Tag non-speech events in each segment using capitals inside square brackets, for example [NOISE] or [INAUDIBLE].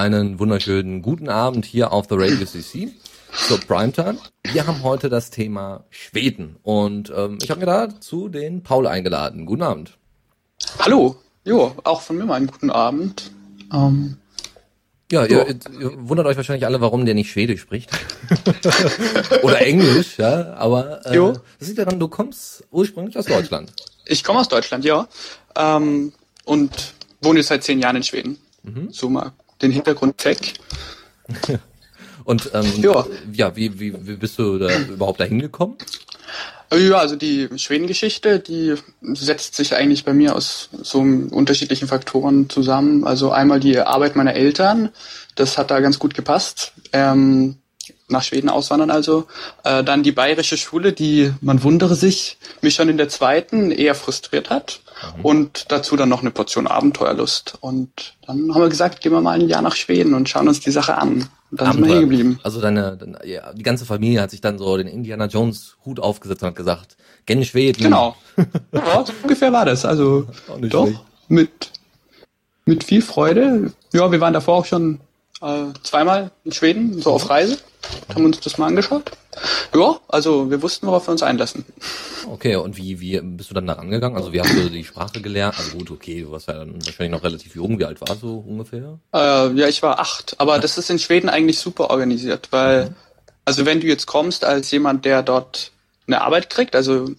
einen wunderschönen guten Abend hier auf The Radio CC zur Primetime. Wir haben heute das Thema Schweden und ähm, ich habe mir dazu den Paul eingeladen. Guten Abend. Hallo, jo, auch von mir mal einen guten Abend. Ähm, ja, ihr, ihr, wundert euch wahrscheinlich alle, warum der nicht Schwedisch spricht. [LAUGHS] Oder Englisch, ja. Aber äh, jo. das liegt daran, du kommst ursprünglich aus Deutschland. Ich komme aus Deutschland, ja. Ähm, und wohne jetzt seit zehn Jahren in Schweden. Mhm. So mal den Hintergrund weg. [LAUGHS] und ähm, ja, ja wie, wie, wie bist du da überhaupt dahin gekommen? Ja, also die Schwedengeschichte, die setzt sich eigentlich bei mir aus so unterschiedlichen Faktoren zusammen. Also einmal die Arbeit meiner Eltern, das hat da ganz gut gepasst. Ähm, nach Schweden auswandern also. Äh, dann die bayerische Schule, die, man wundere sich, mich schon in der zweiten eher frustriert hat. Mhm. Und dazu dann noch eine Portion Abenteuerlust. Und dann haben wir gesagt, gehen wir mal ein Jahr nach Schweden und schauen uns die Sache an. Und dann sind wir hängen geblieben. Also deine, deine ja, die ganze Familie hat sich dann so den Indiana Jones Hut aufgesetzt und hat gesagt, gen Schweden. Genau. [LAUGHS] ja, so ungefähr war das. Also doch schlecht. mit mit viel Freude. Ja, wir waren davor auch schon äh, zweimal in Schweden, so auf Reise. Haben uns das mal angeschaut. Ja, also wir wussten, worauf wir uns einlassen. Okay, und wie, wie bist du dann da rangegangen? Also wie hast du die Sprache gelernt? Also gut, okay, du warst ja dann wahrscheinlich noch relativ jung. Wie alt warst du ungefähr? Äh, ja, ich war acht. Aber das ist in Schweden eigentlich super organisiert, weil, mhm. also wenn du jetzt kommst als jemand, der dort eine Arbeit kriegt, also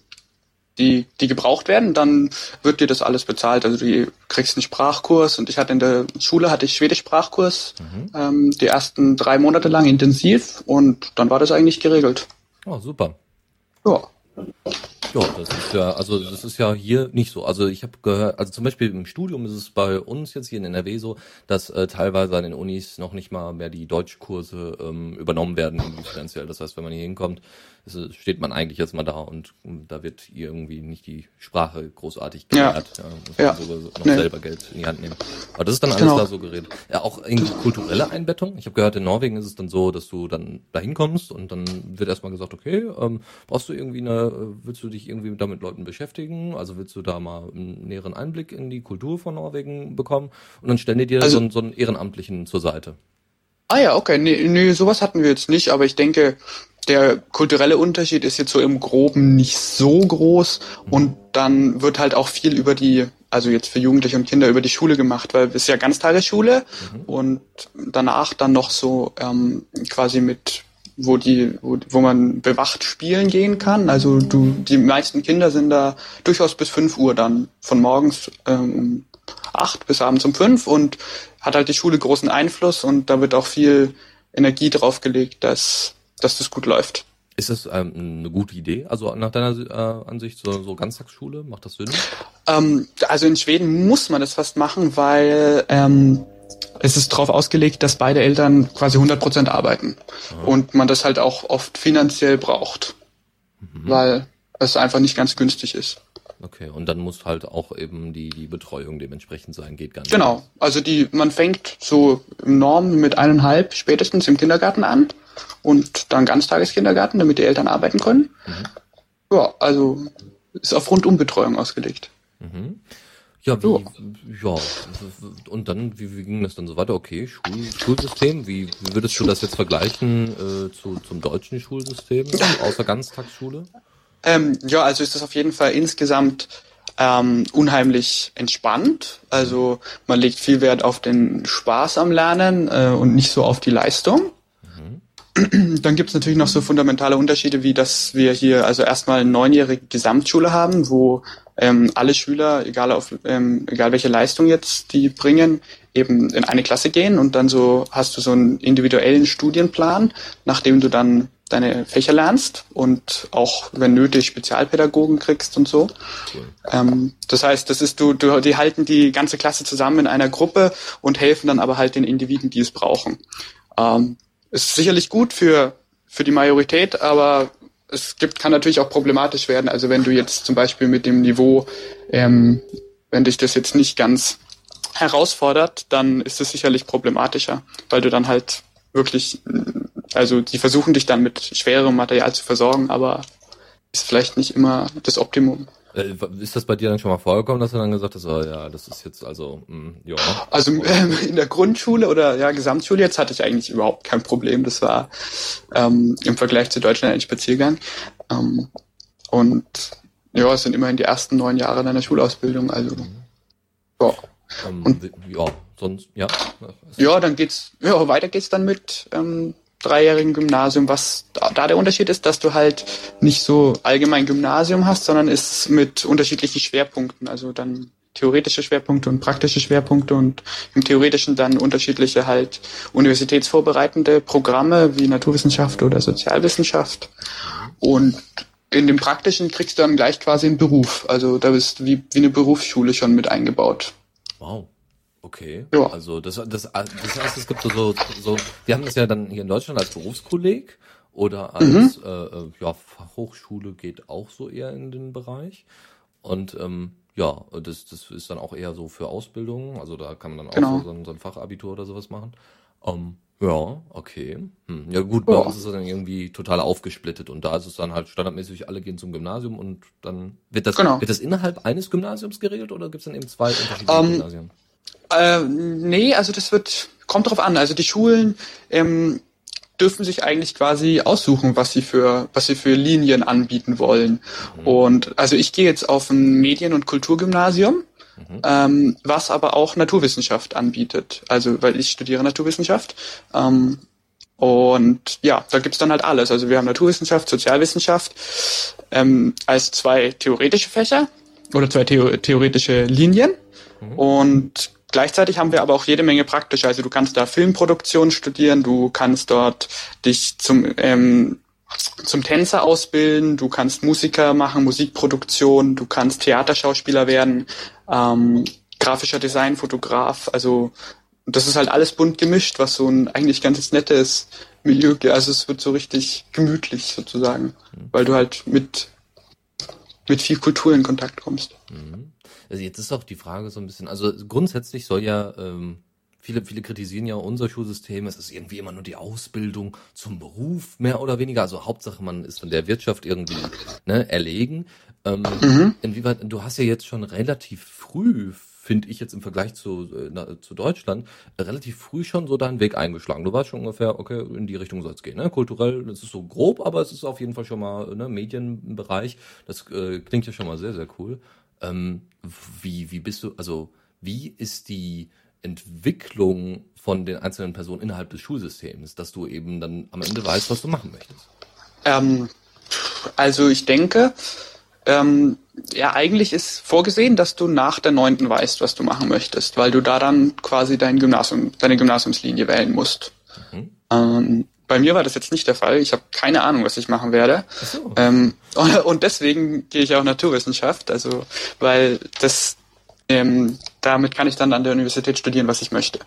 die, die gebraucht werden, dann wird dir das alles bezahlt. Also du kriegst einen Sprachkurs und ich hatte in der Schule hatte ich Schwedisch Sprachkurs mhm. ähm, die ersten drei Monate lang intensiv und dann war das eigentlich geregelt. Oh, super. Ja. Ja, das ist ja, also das ist ja hier nicht so. Also ich habe gehört, also zum Beispiel im Studium ist es bei uns jetzt hier in NRW so, dass äh, teilweise an den Unis noch nicht mal mehr die Deutschkurse ähm, übernommen werden finanziell. Das heißt, wenn man hier hinkommt, ist, steht man eigentlich jetzt mal da und, und, da wird irgendwie nicht die Sprache großartig gelehrt. Ja. ja muss ja. man sogar noch nee. selber Geld in die Hand nehmen. Aber das ist dann alles genau. da so geredet. Ja, auch irgendwie kulturelle Einbettung. Ich habe gehört, in Norwegen ist es dann so, dass du dann da hinkommst und dann wird erstmal gesagt, okay, ähm, brauchst du irgendwie eine, willst du dich irgendwie damit Leuten beschäftigen? Also willst du da mal einen näheren Einblick in die Kultur von Norwegen bekommen? Und dann stellen die dir also, so, so einen Ehrenamtlichen zur Seite. Ah ja, okay. Nee, nee, sowas hatten wir jetzt nicht, aber ich denke, der kulturelle Unterschied ist jetzt so im Groben nicht so groß und dann wird halt auch viel über die, also jetzt für Jugendliche und Kinder über die Schule gemacht, weil es ist ja Ganztagesschule mhm. und danach dann noch so ähm, quasi mit wo die, wo, wo man bewacht spielen gehen kann. Also du, die meisten Kinder sind da durchaus bis fünf Uhr dann von morgens ähm, acht bis abends um fünf und hat halt die Schule großen Einfluss und da wird auch viel Energie drauf gelegt, dass dass das gut läuft. Ist das ähm, eine gute Idee? Also nach deiner äh, Ansicht so, so Ganztagsschule macht das Sinn? Ähm, also in Schweden muss man das fast machen, weil ähm, es ist darauf ausgelegt, dass beide Eltern quasi 100 Prozent arbeiten Aha. und man das halt auch oft finanziell braucht, mhm. weil es einfach nicht ganz günstig ist. Okay, und dann muss halt auch eben die, die Betreuung dementsprechend sein, geht gar nicht. Genau, also die, man fängt so im Norm mit eineinhalb spätestens im Kindergarten an und dann Ganztageskindergarten, damit die Eltern arbeiten können. Mhm. Ja, also ist auf Rundumbetreuung ausgelegt. Mhm. Ja, wie, ja, und dann, wie, wie ging das dann so weiter? Okay, Schul, Schulsystem, wie, wie würdest du das jetzt vergleichen äh, zu, zum deutschen Schulsystem, [LAUGHS] außer Ganztagsschule? Ähm, ja, also ist das auf jeden Fall insgesamt ähm, unheimlich entspannt. Also man legt viel Wert auf den Spaß am Lernen äh, und nicht so auf die Leistung. Mhm. Dann gibt es natürlich noch so fundamentale Unterschiede, wie dass wir hier also erstmal eine neunjährige Gesamtschule haben, wo ähm, alle Schüler, egal auf ähm, egal welche Leistung jetzt die bringen, eben in eine Klasse gehen und dann so hast du so einen individuellen Studienplan, nachdem du dann deine Fächer lernst und auch, wenn nötig, Spezialpädagogen kriegst und so. Cool. Ähm, das heißt, das ist du, du, die halten die ganze Klasse zusammen in einer Gruppe und helfen dann aber halt den Individuen, die es brauchen. Ähm, ist sicherlich gut für, für die Majorität, aber es gibt, kann natürlich auch problematisch werden. Also wenn du jetzt zum Beispiel mit dem Niveau, ähm, wenn dich das jetzt nicht ganz herausfordert, dann ist es sicherlich problematischer, weil du dann halt wirklich also die versuchen dich dann mit schwererem Material zu versorgen, aber ist vielleicht nicht immer das Optimum. Äh, ist das bei dir dann schon mal vorgekommen, dass du dann gesagt hast, oh, ja, das ist jetzt also, mh, hm, ja. Also ähm, in der Grundschule oder ja Gesamtschule jetzt hatte ich eigentlich überhaupt kein Problem. Das war ähm, im Vergleich zu Deutschland ein Spaziergang. Ähm, und ja, es sind immerhin die ersten neun Jahre deiner Schulausbildung. Also mhm. ja. Um, und, ja, sonst ja. Ja, dann geht's. Ja, weiter geht's dann mit ähm, dreijährigen Gymnasium, was da, der Unterschied ist, dass du halt nicht so allgemein Gymnasium hast, sondern ist mit unterschiedlichen Schwerpunkten, also dann theoretische Schwerpunkte und praktische Schwerpunkte und im theoretischen dann unterschiedliche halt universitätsvorbereitende Programme wie Naturwissenschaft oder Sozialwissenschaft und in dem praktischen kriegst du dann gleich quasi einen Beruf, also da bist wie, wie eine Berufsschule schon mit eingebaut. Wow. Okay. Ja. Also das, das, das heißt, es gibt so, so, so, wir haben das ja dann hier in Deutschland als Berufskolleg oder als mhm. äh, ja, Fachhochschule geht auch so eher in den Bereich. Und ähm, ja, das, das ist dann auch eher so für Ausbildung. Also da kann man dann auch genau. so, ein, so ein Fachabitur oder sowas machen. Ähm, ja, okay. Hm. Ja gut, bei ja. uns ist es dann irgendwie total aufgesplittet und da ist es dann halt standardmäßig, alle gehen zum Gymnasium und dann wird das, genau. wird das innerhalb eines Gymnasiums geregelt oder gibt es dann eben zwei unterschiedliche um, ähm, Gymnasien? Äh, nee, also das wird, kommt drauf an. Also die Schulen ähm, dürfen sich eigentlich quasi aussuchen, was sie für, was sie für Linien anbieten wollen. Mhm. Und also ich gehe jetzt auf ein Medien- und Kulturgymnasium, mhm. ähm, was aber auch Naturwissenschaft anbietet. Also weil ich studiere Naturwissenschaft. Ähm, und ja, da gibt's dann halt alles. Also wir haben Naturwissenschaft, Sozialwissenschaft ähm, als zwei theoretische Fächer oder zwei Theo theoretische Linien. Mhm. Und Gleichzeitig haben wir aber auch jede Menge praktische. Also du kannst da Filmproduktion studieren, du kannst dort dich zum ähm, zum Tänzer ausbilden, du kannst Musiker machen, Musikproduktion, du kannst Theaterschauspieler werden, ähm, grafischer Design, Fotograf. Also das ist halt alles bunt gemischt, was so ein eigentlich ganz nettes Milieu, also es wird so richtig gemütlich sozusagen, mhm. weil du halt mit mit viel Kultur in Kontakt kommst. Mhm. Also jetzt ist auch die Frage so ein bisschen, also grundsätzlich soll ja, ähm, viele, viele kritisieren ja unser Schulsystem, es ist irgendwie immer nur die Ausbildung zum Beruf, mehr oder weniger. Also Hauptsache, man ist von der Wirtschaft irgendwie ne, erlegen. Ähm, mhm. Inwieweit, du hast ja jetzt schon relativ früh finde ich jetzt im Vergleich zu, äh, zu Deutschland, relativ früh schon so deinen Weg eingeschlagen. Du warst schon ungefähr, okay, in die Richtung soll es gehen. Ne? Kulturell, das ist so grob, aber es ist auf jeden Fall schon mal ne, Medienbereich. Das äh, klingt ja schon mal sehr, sehr cool. Ähm, wie, wie bist du, also wie ist die Entwicklung von den einzelnen Personen innerhalb des Schulsystems, dass du eben dann am Ende weißt, was du machen möchtest? Ähm, also ich denke, ähm, ja, eigentlich ist vorgesehen, dass du nach der neunten weißt, was du machen möchtest, weil du da dann quasi dein Gymnasium, deine Gymnasiumslinie wählen musst. Mhm. Ähm, bei mir war das jetzt nicht der Fall. Ich habe keine Ahnung, was ich machen werde. So. Ähm, [LAUGHS] und deswegen gehe ich auch Naturwissenschaft, also weil das ähm, damit kann ich dann an der Universität studieren, was ich möchte.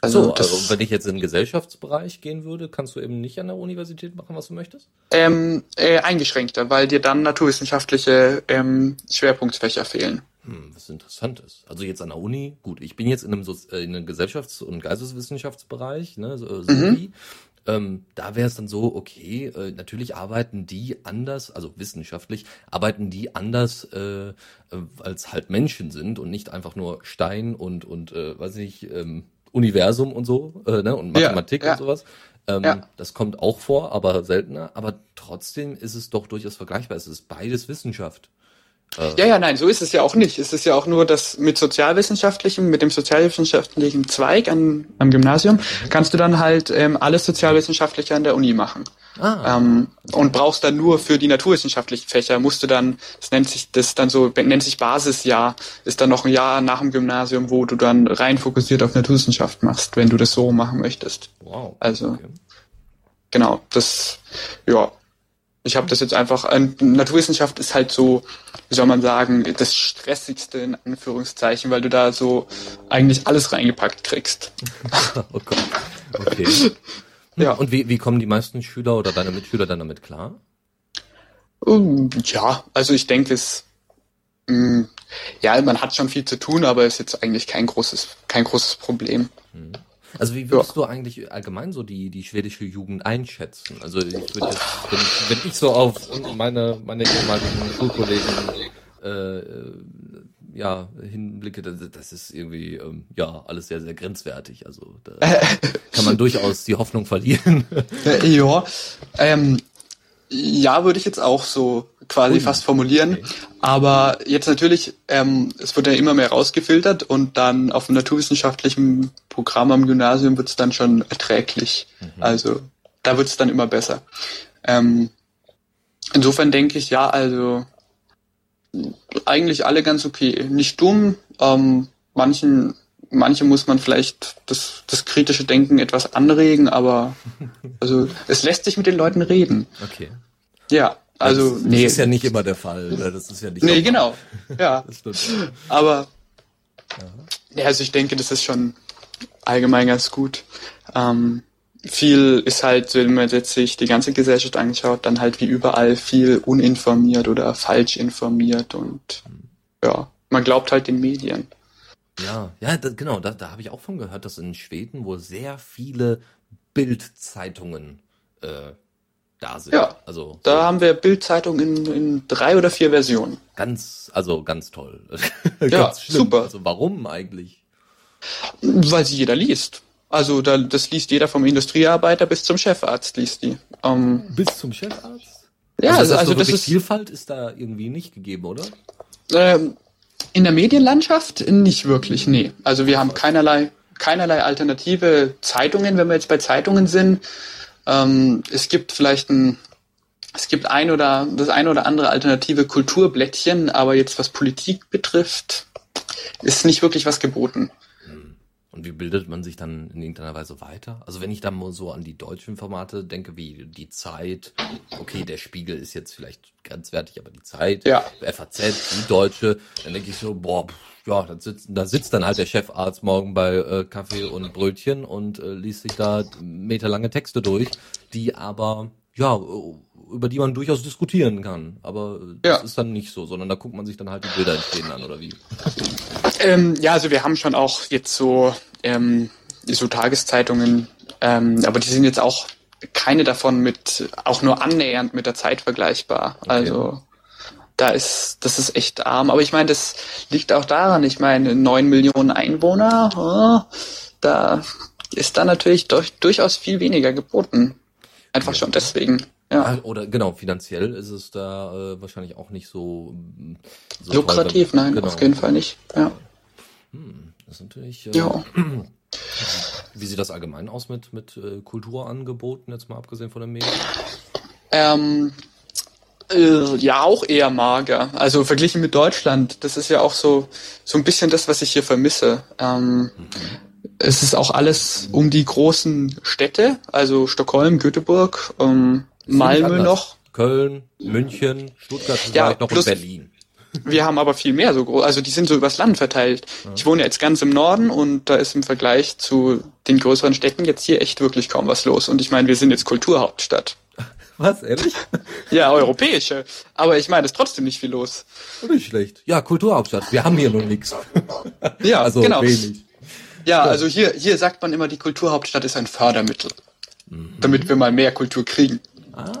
Also, so, also wenn ich jetzt in den Gesellschaftsbereich gehen würde, kannst du eben nicht an der Universität machen, was du möchtest? Ähm, äh, eingeschränkter, weil dir dann naturwissenschaftliche ähm, Schwerpunktfächer fehlen. Hm, was interessant ist. Also jetzt an der Uni, gut, ich bin jetzt in einem, so äh, in einem Gesellschafts- und Geisteswissenschaftsbereich, ne, so, so mhm. Ähm, da wäre es dann so, okay, äh, natürlich arbeiten die anders, also wissenschaftlich, arbeiten die anders, äh, äh, als halt Menschen sind und nicht einfach nur Stein und, und äh, weiß ich, ähm, Universum und so, äh, ne, und Mathematik ja, ja. und sowas. Ähm, ja. Das kommt auch vor, aber seltener. Aber trotzdem ist es doch durchaus vergleichbar. Es ist beides Wissenschaft. Ja, ja, nein, so ist es ja auch nicht. Es ist ja auch nur, dass mit sozialwissenschaftlichem, mit dem sozialwissenschaftlichen Zweig an, am Gymnasium, kannst du dann halt ähm, alles Sozialwissenschaftliche an der Uni machen. Ah. Ähm, und brauchst dann nur für die naturwissenschaftlichen Fächer, musst du dann, das nennt sich, das dann so, nennt sich Basisjahr, ist dann noch ein Jahr nach dem Gymnasium, wo du dann rein fokussiert auf Naturwissenschaft machst, wenn du das so machen möchtest. Wow. Also, okay. genau, das, ja, ich habe das jetzt einfach, äh, Naturwissenschaft ist halt so, wie soll man sagen, das Stressigste in Anführungszeichen, weil du da so eigentlich alles reingepackt kriegst. [LAUGHS] oh Gott. Okay. ja. Und wie, wie kommen die meisten Schüler oder deine Mitschüler dann damit klar? Um, ja, also ich denke, es, mm, ja, man hat schon viel zu tun, aber ist jetzt eigentlich kein großes, kein großes Problem. Mhm. Also wie würdest ja. du eigentlich allgemein so die, die schwedische Jugend einschätzen? Also ich würde jetzt, wenn ich, wenn ich so auf meine, meine ehemaligen Schulkollegen äh, ja, hinblicke, das, das ist irgendwie ähm, ja alles sehr, sehr grenzwertig. Also da [LAUGHS] kann man durchaus die Hoffnung verlieren. ja, ähm, ja, würde ich jetzt auch so quasi Ui. fast formulieren. Okay. Aber jetzt natürlich, ähm, es wird ja immer mehr rausgefiltert und dann auf dem naturwissenschaftlichen Programm am Gymnasium wird es dann schon erträglich. Mhm. Also da wird es dann immer besser. Ähm, insofern denke ich, ja, also eigentlich alle ganz okay. Nicht dumm, ähm, manchen, manche muss man vielleicht das, das kritische Denken etwas anregen, aber [LAUGHS] also es lässt sich mit den Leuten reden. Okay. Ja, also das, nee. Das ist ja nicht immer der Fall. Ne? Das ist ja nicht. Nee, genau. Ja. [LAUGHS] aber ja, also ich denke, das ist schon allgemein ganz gut. Ähm, viel ist halt, wenn man jetzt sich die ganze Gesellschaft anschaut, dann halt wie überall viel uninformiert oder falsch informiert und ja, man glaubt halt den Medien. Ja, ja, da, genau, da, da habe ich auch von gehört, dass in Schweden wohl sehr viele Bildzeitungen äh, da sind. Ja, also da so haben wir Bildzeitungen in, in drei oder vier Versionen. Ganz, also ganz toll. [LAUGHS] ganz ja, schlimm. super. Also warum eigentlich? Weil sie jeder liest. Also da, das liest jeder vom Industriearbeiter bis zum Chefarzt liest die. Ähm, bis zum Chefarzt? Ja, also, das, also das ist Vielfalt ist da irgendwie nicht gegeben, oder? Ähm, in der Medienlandschaft nicht wirklich, nee. Also wir haben keinerlei keinerlei alternative Zeitungen, wenn wir jetzt bei Zeitungen sind. Ähm, es gibt vielleicht ein es gibt ein oder das ein oder andere alternative Kulturblättchen, aber jetzt was Politik betrifft, ist nicht wirklich was geboten. Und wie bildet man sich dann in irgendeiner Weise weiter? Also wenn ich dann mal so an die deutschen Formate denke, wie die Zeit, okay, der Spiegel ist jetzt vielleicht grenzwertig, aber die Zeit, ja. FAZ, die Deutsche, dann denke ich so, boah, ja, da sitzt, da sitzt dann halt der Chefarzt morgen bei äh, Kaffee und Brötchen und äh, liest sich da meterlange Texte durch, die aber ja, über die man durchaus diskutieren kann. Aber das ja. ist dann nicht so, sondern da guckt man sich dann halt die Bilder entstehen an, oder wie? Ähm, ja, also wir haben schon auch jetzt so, ähm, so Tageszeitungen, ähm, aber die sind jetzt auch keine davon mit, auch nur annähernd mit der Zeit vergleichbar. Okay. Also da ist, das ist echt arm. Aber ich meine, das liegt auch daran, ich meine, neun Millionen Einwohner, oh, da ist da natürlich durch, durchaus viel weniger geboten. Einfach ja. schon deswegen. Ja. Ah, oder genau, finanziell ist es da äh, wahrscheinlich auch nicht so, so lukrativ, nein, genau. auf jeden Fall nicht. Ja. Hm, das ist natürlich. Äh, ja. Wie sieht das allgemein aus mit, mit äh, Kulturangeboten, jetzt mal abgesehen von den Medien? Ähm, äh, ja, auch eher mager. Also verglichen mit Deutschland, das ist ja auch so, so ein bisschen das, was ich hier vermisse. Ähm, mhm es ist auch alles um die großen Städte, also Stockholm, Göteborg, ähm, Malmö noch. Köln, München, Stuttgart ja, vielleicht noch plus, und Berlin. Wir haben aber viel mehr so groß, also die sind so übers Land verteilt. Ja. Ich wohne jetzt ganz im Norden und da ist im Vergleich zu den größeren Städten jetzt hier echt wirklich kaum was los. Und ich meine, wir sind jetzt Kulturhauptstadt. [LAUGHS] Was, ehrlich? [LAUGHS] ja, europäische. Aber ich meine, es ist trotzdem nicht viel los. Nicht schlecht. Ja, Kulturhauptstadt. Wir haben hier nur nichts. ja, [LAUGHS] also genau. wenig. Ja, also hier, hier sagt man immer, die Kulturhauptstadt ist ein Fördermittel, mhm. damit wir mal mehr Kultur kriegen. Ah,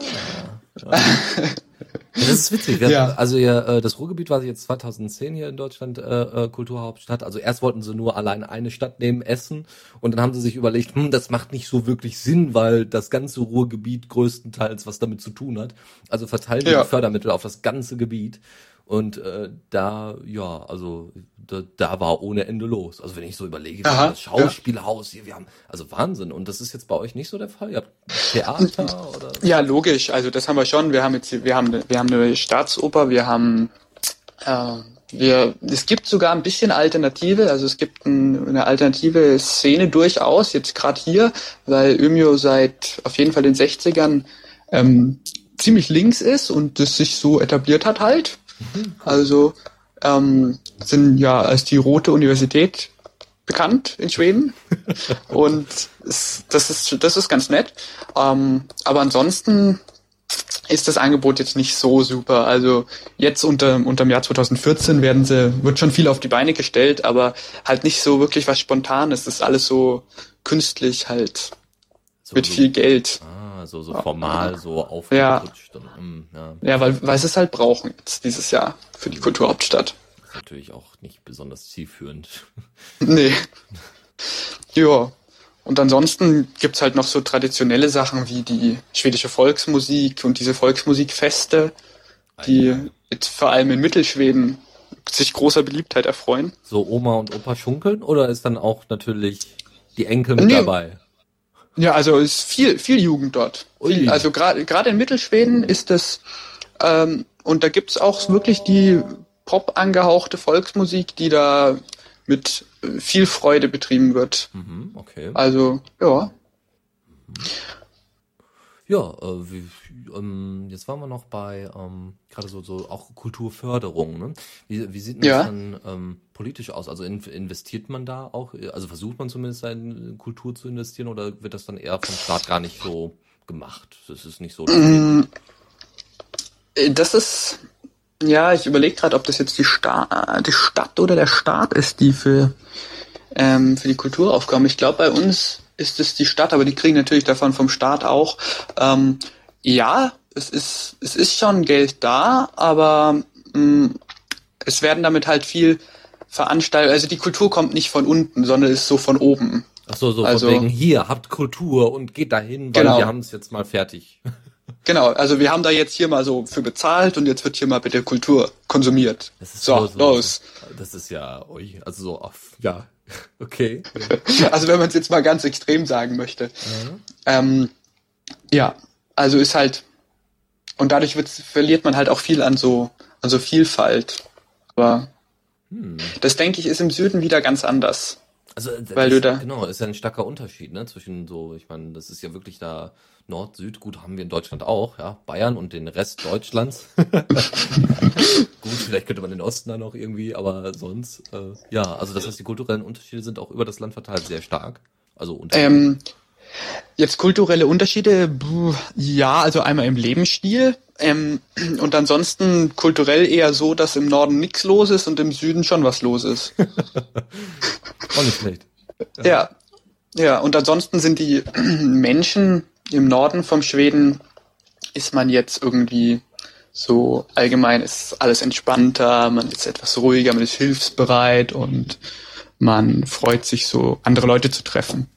ja. [LAUGHS] Das ist witzig. Wir, ja. Also ja, äh, das Ruhrgebiet war jetzt 2010 hier in Deutschland äh, äh, Kulturhauptstadt. Also erst wollten sie nur allein eine Stadt nehmen, Essen, und dann haben sie sich überlegt, hm, das macht nicht so wirklich Sinn, weil das ganze Ruhrgebiet größtenteils was damit zu tun hat. Also verteilen ja. die Fördermittel auf das ganze Gebiet. Und äh, da, ja, also da, da war ohne Ende los. Also wenn ich so überlege, Aha, das Schauspielhaus hier, wir haben, also Wahnsinn. Und das ist jetzt bei euch nicht so der Fall? Ihr habt Theater oder? Ja, logisch. Also das haben wir schon. Wir haben jetzt, wir haben, wir haben eine Staatsoper, wir haben, äh, wir, es gibt sogar ein bisschen Alternative. Also es gibt ein, eine alternative Szene durchaus jetzt gerade hier, weil Ymio seit auf jeden Fall den 60ern ähm, ziemlich links ist und das sich so etabliert hat halt. Also ähm, sind ja als die Rote Universität bekannt in Schweden. [LAUGHS] Und es, das, ist, das ist ganz nett. Ähm, aber ansonsten ist das Angebot jetzt nicht so super. Also jetzt unter, unter dem Jahr 2014 werden sie, wird schon viel auf die Beine gestellt, aber halt nicht so wirklich was Spontanes. Das ist alles so künstlich halt. So mit so, viel Geld. Ah, Also so formal, so aufgerutscht. Ja, und, mm, ja. ja weil, weil sie es halt brauchen jetzt dieses Jahr für die Kulturhauptstadt. Das ist natürlich auch nicht besonders zielführend. [LAUGHS] Nee. Ja. Und ansonsten gibt's halt noch so traditionelle Sachen wie die schwedische Volksmusik und diese Volksmusikfeste, die jetzt vor allem in Mittelschweden sich großer Beliebtheit erfreuen. So Oma und Opa schunkeln oder ist dann auch natürlich die Enkel mit nee. dabei? Ja, also ist viel, viel Jugend dort. Viel, also gerade gerade in Mittelschweden ist das ähm, und da gibt's auch wirklich die Pop angehauchte Volksmusik, die da mit viel Freude betrieben wird. Mhm, okay. Also ja. Ja, äh, wie, ähm, jetzt waren wir noch bei ähm, gerade so, so auch Kulturförderung. Ne? Wie, wie sieht das ja. dann ähm, politisch aus? Also in, investiert man da auch, also versucht man zumindest in Kultur zu investieren oder wird das dann eher vom Staat gar nicht so gemacht? Das ist nicht so. Mm, das ist, ja, ich überlege gerade, ob das jetzt die, Sta die Stadt oder der Staat ist, die für, ähm, für die Kulturaufgaben. Ich glaube, bei uns ist es die Stadt, aber die kriegen natürlich davon vom Staat auch. Ähm, ja, es ist, es ist schon Geld da, aber mh, mm, es werden damit halt viel veranstaltet. Also die Kultur kommt nicht von unten, sondern ist so von oben. Ach so, so also, von wegen hier, habt Kultur und geht dahin, weil genau. wir haben es jetzt mal fertig. [LAUGHS] Genau, also wir haben da jetzt hier mal so für bezahlt und jetzt wird hier mal bitte Kultur konsumiert. Das ist so, so los. Das ist ja, also so oft, ja, [LAUGHS] Okay. [LAUGHS] also wenn man es jetzt mal ganz extrem sagen möchte. Mhm. Ähm, ja, also ist halt, und dadurch verliert man halt auch viel an so, an so Vielfalt. Aber hm. das denke ich ist im Süden wieder ganz anders. Also weil du da genau ist ja ein starker Unterschied ne zwischen so ich meine das ist ja wirklich da Nord Süd gut haben wir in Deutschland auch ja Bayern und den Rest Deutschlands [LAUGHS] gut vielleicht könnte man den Osten dann noch irgendwie aber sonst äh, ja also das heißt die kulturellen Unterschiede sind auch über das Land verteilt sehr stark also ähm, jetzt kulturelle Unterschiede ja also einmal im Lebensstil ähm, [CLEARS THROAT] und ansonsten kulturell eher so, dass im Norden nichts los ist und im Süden schon was los ist. [LAUGHS] Auch nicht schlecht. Ja. ja. ja, und ansonsten sind die [CLEARS THROAT] Menschen im Norden vom Schweden, ist man jetzt irgendwie so allgemein ist alles entspannter, man ist etwas ruhiger, man ist hilfsbereit und man freut sich so, andere Leute zu treffen.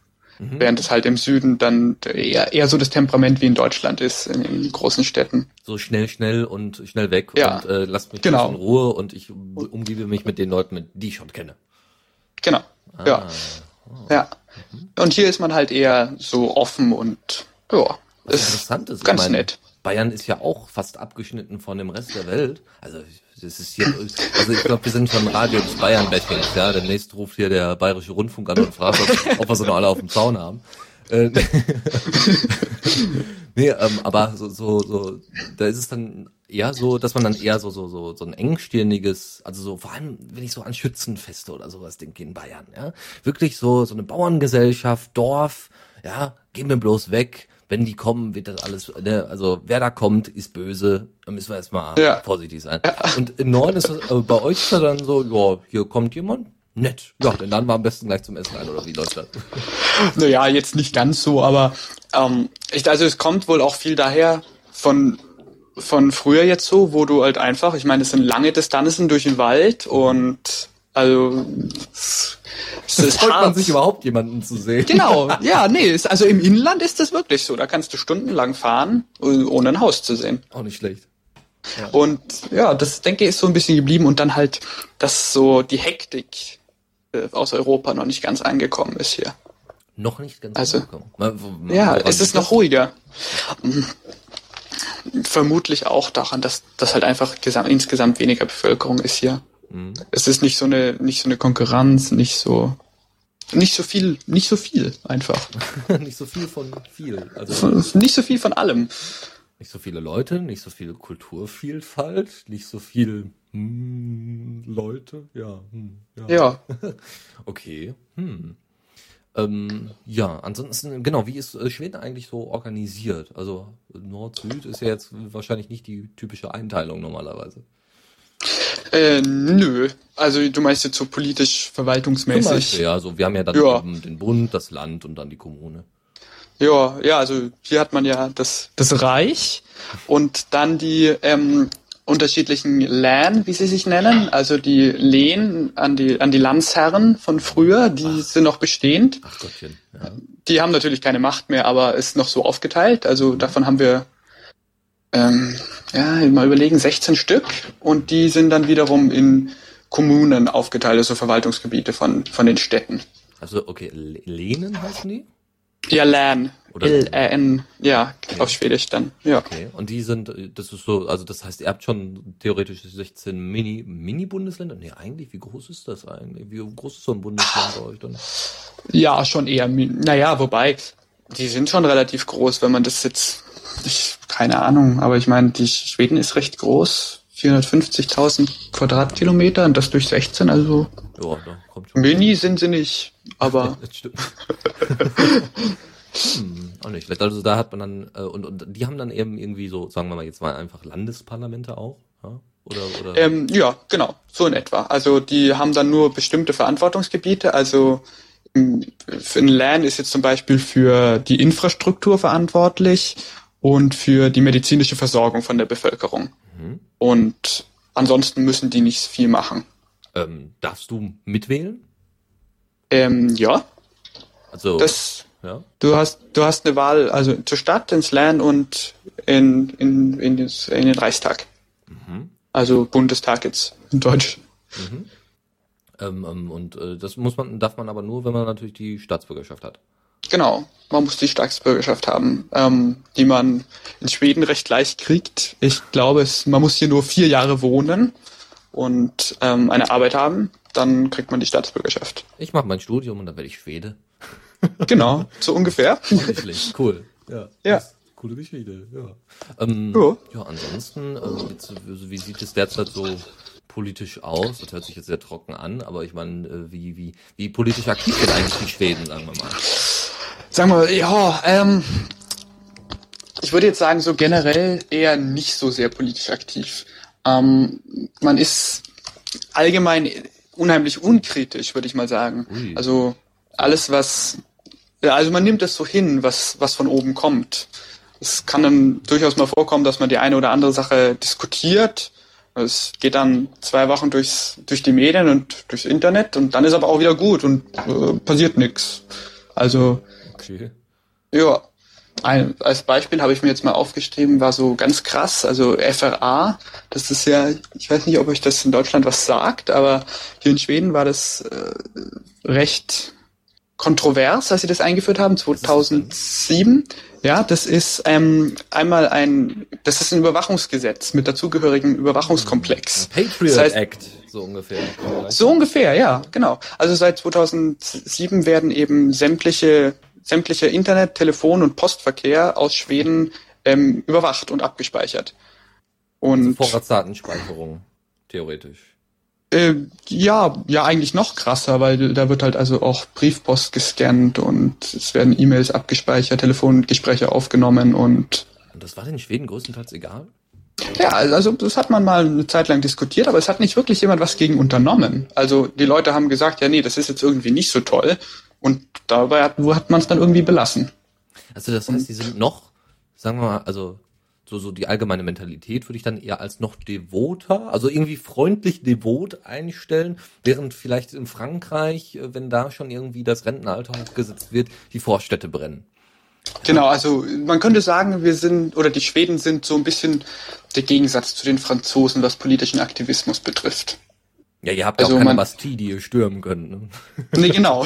Mhm. Während es halt im Süden dann eher, eher so das Temperament wie in Deutschland ist, in, in großen Städten. So schnell, schnell und schnell weg ja. und äh, lasst mich genau. in Ruhe und ich umgebe mich mit den Leuten, die ich schon kenne. Genau. Ah. Ja. Oh. Ja. Mhm. Und hier ist man halt eher so offen und ja. Was ist interessant ist. Ganz meine, nett. Bayern ist ja auch fast abgeschnitten von dem Rest der Welt. Also das ist hier, also ich glaube, wir sind schon Radio des Bayern-Bashings, ja. Demnächst ruft hier der Bayerische Rundfunk an und fragt, ob, ob wir sie noch alle auf dem Zaun haben. Äh, [LAUGHS] nee, ähm, aber so, so, so, da ist es dann eher so, dass man dann eher so, so, so, so ein engstirniges, also so, vor allem, wenn ich so an Schützenfeste oder sowas denke in Bayern, ja. Wirklich so, so eine Bauerngesellschaft, Dorf, ja, gehen wir bloß weg, wenn die kommen, wird das alles, ne, also wer da kommt, ist böse, da müssen wir erstmal ja. vorsichtig sein. Ja. Und im Norden ist das, äh, bei euch ist das dann so, ja, hier kommt jemand, nett. Ja, dann laden wir am besten gleich zum Essen ein, oder wie läuft das? [LAUGHS] Naja, jetzt nicht ganz so, aber ähm, ich, also es kommt wohl auch viel daher von von früher jetzt so, wo du halt einfach, ich meine, es sind lange Distanzen durch den Wald und also es, ist freut hart. man sich überhaupt jemanden zu sehen. Genau, [LAUGHS] ja, nee, ist, also im Inland ist das wirklich so. Da kannst du stundenlang fahren, ohne ein Haus zu sehen. Auch nicht schlecht. Ja. Und ja, das denke ich ist so ein bisschen geblieben und dann halt, dass so die Hektik äh, aus Europa noch nicht ganz angekommen ist hier. Noch nicht ganz also, angekommen. Mal, mal, ja, es ist noch ruhiger. Vermutlich auch daran, dass das halt einfach insgesamt weniger Bevölkerung ist hier. Mhm. Es ist nicht so eine, nicht so eine Konkurrenz, nicht so, nicht so viel, nicht so viel einfach. [LAUGHS] nicht so viel von viel. Also von, nicht so viel von allem. Nicht so viele Leute, nicht so viel Kulturvielfalt, nicht so viel hm, Leute, ja. Hm, ja. ja. [LAUGHS] okay. Hm. Ähm, ja, ansonsten, genau, wie ist äh, Schweden eigentlich so organisiert? Also Nord-Süd ist ja jetzt wahrscheinlich nicht die typische Einteilung normalerweise. Äh, nö. Also du meinst jetzt so politisch verwaltungsmäßig? Beispiel, ja, so wir haben ja dann ja. den Bund, das Land und dann die Kommune. Ja, ja, also hier hat man ja das, das Reich und dann die ähm, unterschiedlichen Län, wie sie sich nennen, also die Lehen an die, an die Landsherren von früher, die Ach. sind noch bestehend. Ach Gottchen. Ja. Die haben natürlich keine Macht mehr, aber ist noch so aufgeteilt. Also davon haben wir, ähm, ja, mal überlegen, 16 Stück und die sind dann wiederum in Kommunen aufgeteilt, also Verwaltungsgebiete von, von den Städten. Also, okay, Lehnen heißen die? Ja, LAN. L-A-N, ja, okay. auf Schwedisch dann, ja. Okay, und die sind, das ist so, also das heißt, ihr habt schon theoretisch 16 Mini, Mini-Bundesländer? Nee, eigentlich, wie groß ist das eigentlich? Wie groß ist so ein Bundesland bei euch dann? Ja, schon eher, naja, wobei, die sind schon relativ groß, wenn man das jetzt, ich, keine Ahnung, aber ich meine, die Schweden ist recht groß, 450.000 Quadratkilometer und das durch 16, also ja, da kommt schon Mini sind sie nicht, aber [LAUGHS] das stimmt. hm, auch nicht. Also da hat man dann äh, und, und die haben dann eben irgendwie so, sagen wir mal jetzt mal einfach Landesparlamente auch, ja? Oder, oder? Ähm, ja, genau, so in etwa. Also die haben dann nur bestimmte Verantwortungsgebiete. Also für ein LAN ist jetzt zum Beispiel für die Infrastruktur verantwortlich und für die medizinische Versorgung von der Bevölkerung. Mhm. Und ansonsten müssen die nicht viel machen. Ähm, darfst du mitwählen? Ähm, ja. Also, das, ja. Du hast, du hast eine Wahl, also zur Stadt, ins Land und in, in, in, das, in den Reichstag. Mhm. Also Bundestag jetzt in Deutsch. Mhm. Ähm, ähm, und äh, das muss man, darf man aber nur, wenn man natürlich die Staatsbürgerschaft hat. Genau, man muss die Staatsbürgerschaft haben, ähm, die man in Schweden recht leicht kriegt. Ich glaube, es, man muss hier nur vier Jahre wohnen und ähm, eine Arbeit haben, dann kriegt man die Staatsbürgerschaft. Ich mache mein Studium und dann werde ich Schwede. [LAUGHS] genau, so ungefähr. [LAUGHS] Nicht cool. Ja. ja. Coole Geschichte, ja. Ähm, ja. ja, ansonsten, äh, jetzt, wie sieht es derzeit so politisch aus? Das hört sich jetzt sehr trocken an, aber ich meine, äh, wie, wie, wie politisch aktiv sind eigentlich die Schweden, sagen wir mal? Sagen wir, ja, ähm, ich würde jetzt sagen, so generell eher nicht so sehr politisch aktiv. Ähm, man ist allgemein unheimlich unkritisch, würde ich mal sagen. Ui. Also alles, was, also man nimmt es so hin, was, was von oben kommt. Es kann dann durchaus mal vorkommen, dass man die eine oder andere Sache diskutiert. Es geht dann zwei Wochen durchs, durch die Medien und durchs Internet und dann ist aber auch wieder gut und äh, passiert nichts. Also Okay. Ja, ein, als Beispiel habe ich mir jetzt mal aufgeschrieben, war so ganz krass, also FRA, das ist ja, ich weiß nicht, ob euch das in Deutschland was sagt, aber hier in Schweden war das äh, recht kontrovers, als sie das eingeführt haben, 2007. Ja, das ist ähm, einmal ein, das ist ein Überwachungsgesetz mit dazugehörigem Überwachungskomplex. Patriot das heißt, Act, so ungefähr. So ungefähr, ja, genau. Also seit 2007 werden eben sämtliche sämtlicher Internet-, Telefon- und Postverkehr aus Schweden ähm, überwacht und abgespeichert. Und also Vorratsdatenspeicherung, theoretisch. Äh, ja, ja, eigentlich noch krasser, weil da wird halt also auch Briefpost gescannt und es werden E-Mails abgespeichert, Telefongespräche aufgenommen und. Und das war in Schweden größtenteils egal? Ja, also das hat man mal eine Zeit lang diskutiert, aber es hat nicht wirklich jemand was gegen unternommen. Also die Leute haben gesagt, ja, nee, das ist jetzt irgendwie nicht so toll. Und dabei hat, hat man es dann irgendwie belassen. Also das heißt, die sind noch, sagen wir mal, also so, so die allgemeine Mentalität würde ich dann eher als noch devoter, also irgendwie freundlich devot einstellen, während vielleicht in Frankreich, äh, wenn da schon irgendwie das Rentenalter hochgesetzt wird, die Vorstädte brennen. Genau, also man könnte sagen, wir sind, oder die Schweden sind so ein bisschen der Gegensatz zu den Franzosen, was politischen Aktivismus betrifft. Ja, ihr habt ja also auch keine man, Bastille, die ihr stürmen könnt. Ne? [LAUGHS] [LAUGHS] Nee, genau.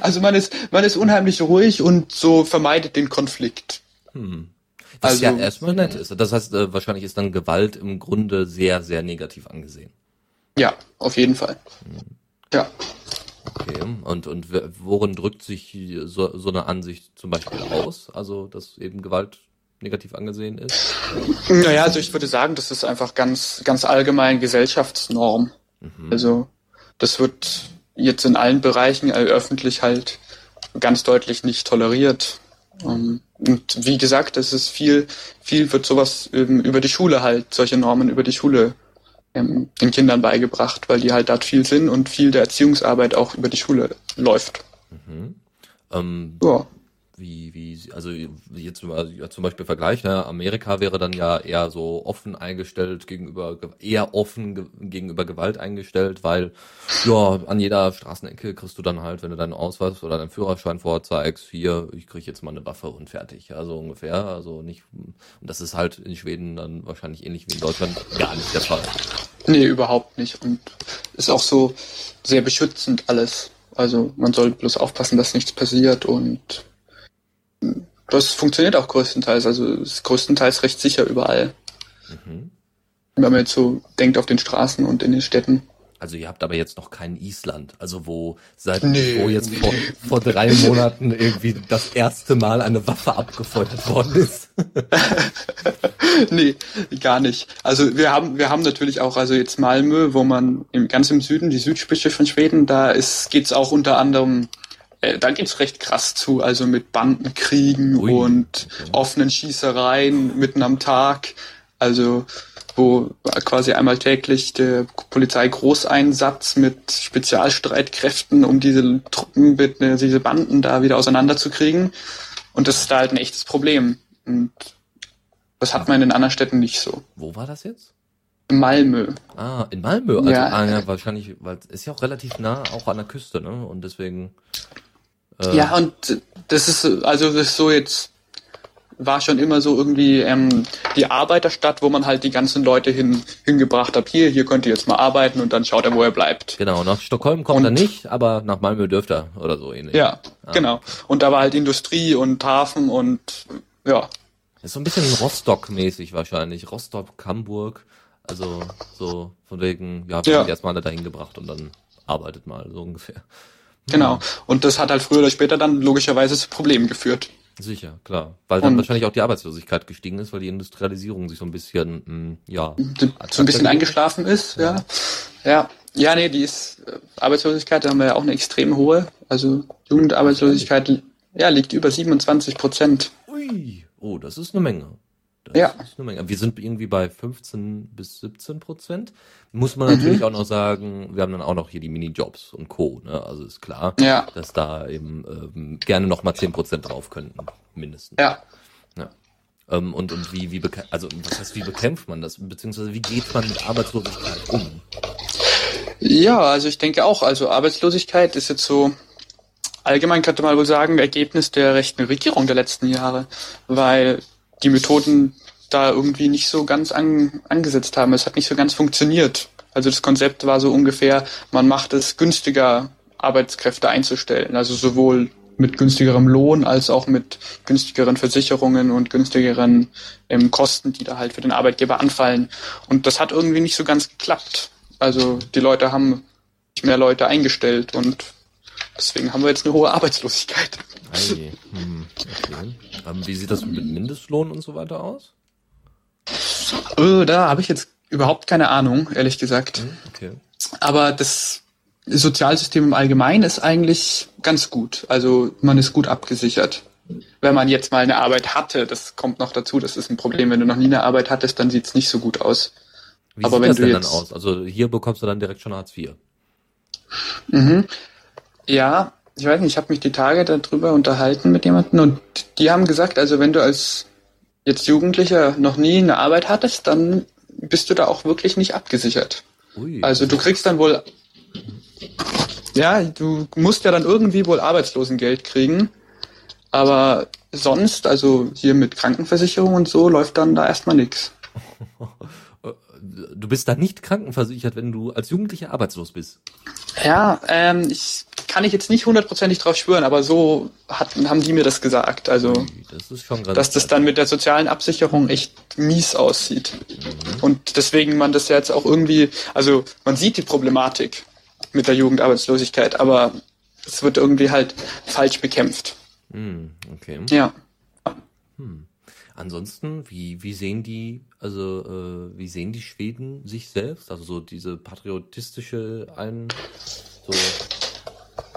also man ist, man ist unheimlich ruhig und so vermeidet den Konflikt. Hm. Was also, ja erstmal nett ist. Das heißt, äh, wahrscheinlich ist dann Gewalt im Grunde sehr, sehr negativ angesehen. Ja, auf jeden Fall. Hm. Ja. Okay, und, und worin drückt sich so, so eine Ansicht zum Beispiel aus? Also, dass eben Gewalt negativ angesehen ist? Naja, also ich würde sagen, das ist einfach ganz, ganz allgemein Gesellschaftsnorm. Mhm. Also das wird jetzt in allen Bereichen äh, öffentlich halt ganz deutlich nicht toleriert. Ähm, und wie gesagt, es ist viel, viel wird sowas über die Schule halt, solche Normen über die Schule ähm, den Kindern beigebracht, weil die halt dort viel sind und viel der Erziehungsarbeit auch über die Schule läuft. Mhm. Ähm, ja wie, wie, also jetzt ja, zum Beispiel Vergleich, ne? Amerika wäre dann ja eher so offen eingestellt gegenüber, eher offen ge gegenüber Gewalt eingestellt, weil ja, an jeder Straßenecke kriegst du dann halt, wenn du deinen Ausweis oder deinen Führerschein vorzeigst, hier, ich krieg jetzt mal eine Waffe und fertig. Also ungefähr. Also nicht, und das ist halt in Schweden dann wahrscheinlich ähnlich wie in Deutschland gar nicht der Fall. Nee, überhaupt nicht. Und ist auch so sehr beschützend alles. Also man soll bloß aufpassen, dass nichts passiert und das funktioniert auch größtenteils. Also ist größtenteils recht sicher überall. Mhm. Wenn man jetzt so denkt auf den Straßen und in den Städten. Also ihr habt aber jetzt noch kein Island, also wo seit nee, wo jetzt nee. vor, vor drei [LAUGHS] Monaten irgendwie das erste Mal eine Waffe abgefeuert worden ist. [LAUGHS] nee, gar nicht. Also wir haben wir haben natürlich auch also jetzt Malmö, wo man im, ganz im Süden, die Südspitze von Schweden, da ist geht's auch unter anderem äh, da geht's recht krass zu, also mit Bandenkriegen Ui. und offenen Schießereien mitten am Tag. Also wo quasi einmal täglich der Polizeigroßeinsatz mit Spezialstreitkräften, um diese Truppen, mit, äh, diese Banden da wieder auseinanderzukriegen. Und das ist da halt ein echtes Problem. Und das hat man in den anderen Städten nicht so. Wo war das jetzt? In Malmö. Ah, in Malmö. Also, ja, ah, ja wahrscheinlich, weil es ist ja auch relativ nah auch an der Küste, ne? Und deswegen. Äh ja, und das ist also das ist so jetzt war schon immer so irgendwie ähm, die Arbeiterstadt, wo man halt die ganzen Leute hin, hingebracht hat. Hier, hier könnt ihr jetzt mal arbeiten und dann schaut er, wo er bleibt. Genau, nach Stockholm kommt und, er nicht, aber nach Malmö dürfte er oder so ähnlich. Ja, ah. genau. Und da war halt Industrie und Hafen und ja. Das ist so ein bisschen Rostock-mäßig wahrscheinlich. Rostock, Hamburg. Also so von wegen, ja, wir ja. erstmal dahin gebracht und dann arbeitet mal, so ungefähr. Genau. Und das hat halt früher oder später dann logischerweise zu Problemen geführt. Sicher, klar. Weil dann und wahrscheinlich auch die Arbeitslosigkeit gestiegen ist, weil die Industrialisierung sich so ein bisschen, mh, hm, ja. So ein bisschen eingeschlafen ist, ja. Ja. Ja, nee, die ist, äh, Arbeitslosigkeit, da haben wir ja auch eine extrem hohe. Also Jugendarbeitslosigkeit, ja, liegt über 27 Prozent. Ui, oh, das ist eine Menge. Das ja. Wir sind irgendwie bei 15 bis 17 Prozent. Muss man natürlich mhm. auch noch sagen, wir haben dann auch noch hier die Minijobs und Co. Ne? Also ist klar, ja. dass da eben ähm, gerne noch mal 10 Prozent drauf könnten, mindestens. Ja. ja. Ähm, und und wie, wie also was heißt, wie bekämpft man das? Beziehungsweise wie geht man mit Arbeitslosigkeit um? Ja, also ich denke auch, also Arbeitslosigkeit ist jetzt so allgemein könnte man wohl sagen, Ergebnis der rechten Regierung der letzten Jahre, weil die Methoden da irgendwie nicht so ganz an, angesetzt haben. Es hat nicht so ganz funktioniert. Also das Konzept war so ungefähr, man macht es günstiger, Arbeitskräfte einzustellen. Also sowohl mit günstigerem Lohn als auch mit günstigeren Versicherungen und günstigeren ähm, Kosten, die da halt für den Arbeitgeber anfallen. Und das hat irgendwie nicht so ganz geklappt. Also die Leute haben nicht mehr Leute eingestellt und deswegen haben wir jetzt eine hohe Arbeitslosigkeit. Hey, hm, okay. Ähm, wie sieht das mit Mindestlohn und so weiter aus? Äh, da habe ich jetzt überhaupt keine Ahnung, ehrlich gesagt. Hm, okay. Aber das Sozialsystem im Allgemeinen ist eigentlich ganz gut. Also man ist gut abgesichert. Wenn man jetzt mal eine Arbeit hatte, das kommt noch dazu, das ist ein Problem. Wenn du noch nie eine Arbeit hattest, dann sieht's nicht so gut aus. Wie Aber sieht wenn das du denn jetzt, dann aus? Also hier bekommst du dann direkt schon Hartz IV. Mhm. Ja, ich weiß nicht, ich habe mich die Tage darüber unterhalten mit jemandem und die haben gesagt, also wenn du als jetzt Jugendlicher noch nie eine Arbeit hattest, dann bist du da auch wirklich nicht abgesichert. Ui. Also du kriegst dann wohl, ja, du musst ja dann irgendwie wohl Arbeitslosengeld kriegen, aber sonst, also hier mit Krankenversicherung und so, läuft dann da erstmal nichts. [LAUGHS] Du bist da nicht krankenversichert, wenn du als Jugendlicher arbeitslos bist. Ja, ähm, ich kann ich jetzt nicht hundertprozentig drauf schwören, aber so hatten, haben die mir das gesagt. Also, das dass das dann mit der sozialen Absicherung echt mies aussieht. Mhm. Und deswegen man das ja jetzt auch irgendwie, also man sieht die Problematik mit der Jugendarbeitslosigkeit, aber es wird irgendwie halt falsch bekämpft. Mhm, okay. Ja. Hm. Ansonsten, wie, wie sehen die, also äh, wie sehen die Schweden sich selbst? Also so diese patriotistische ein so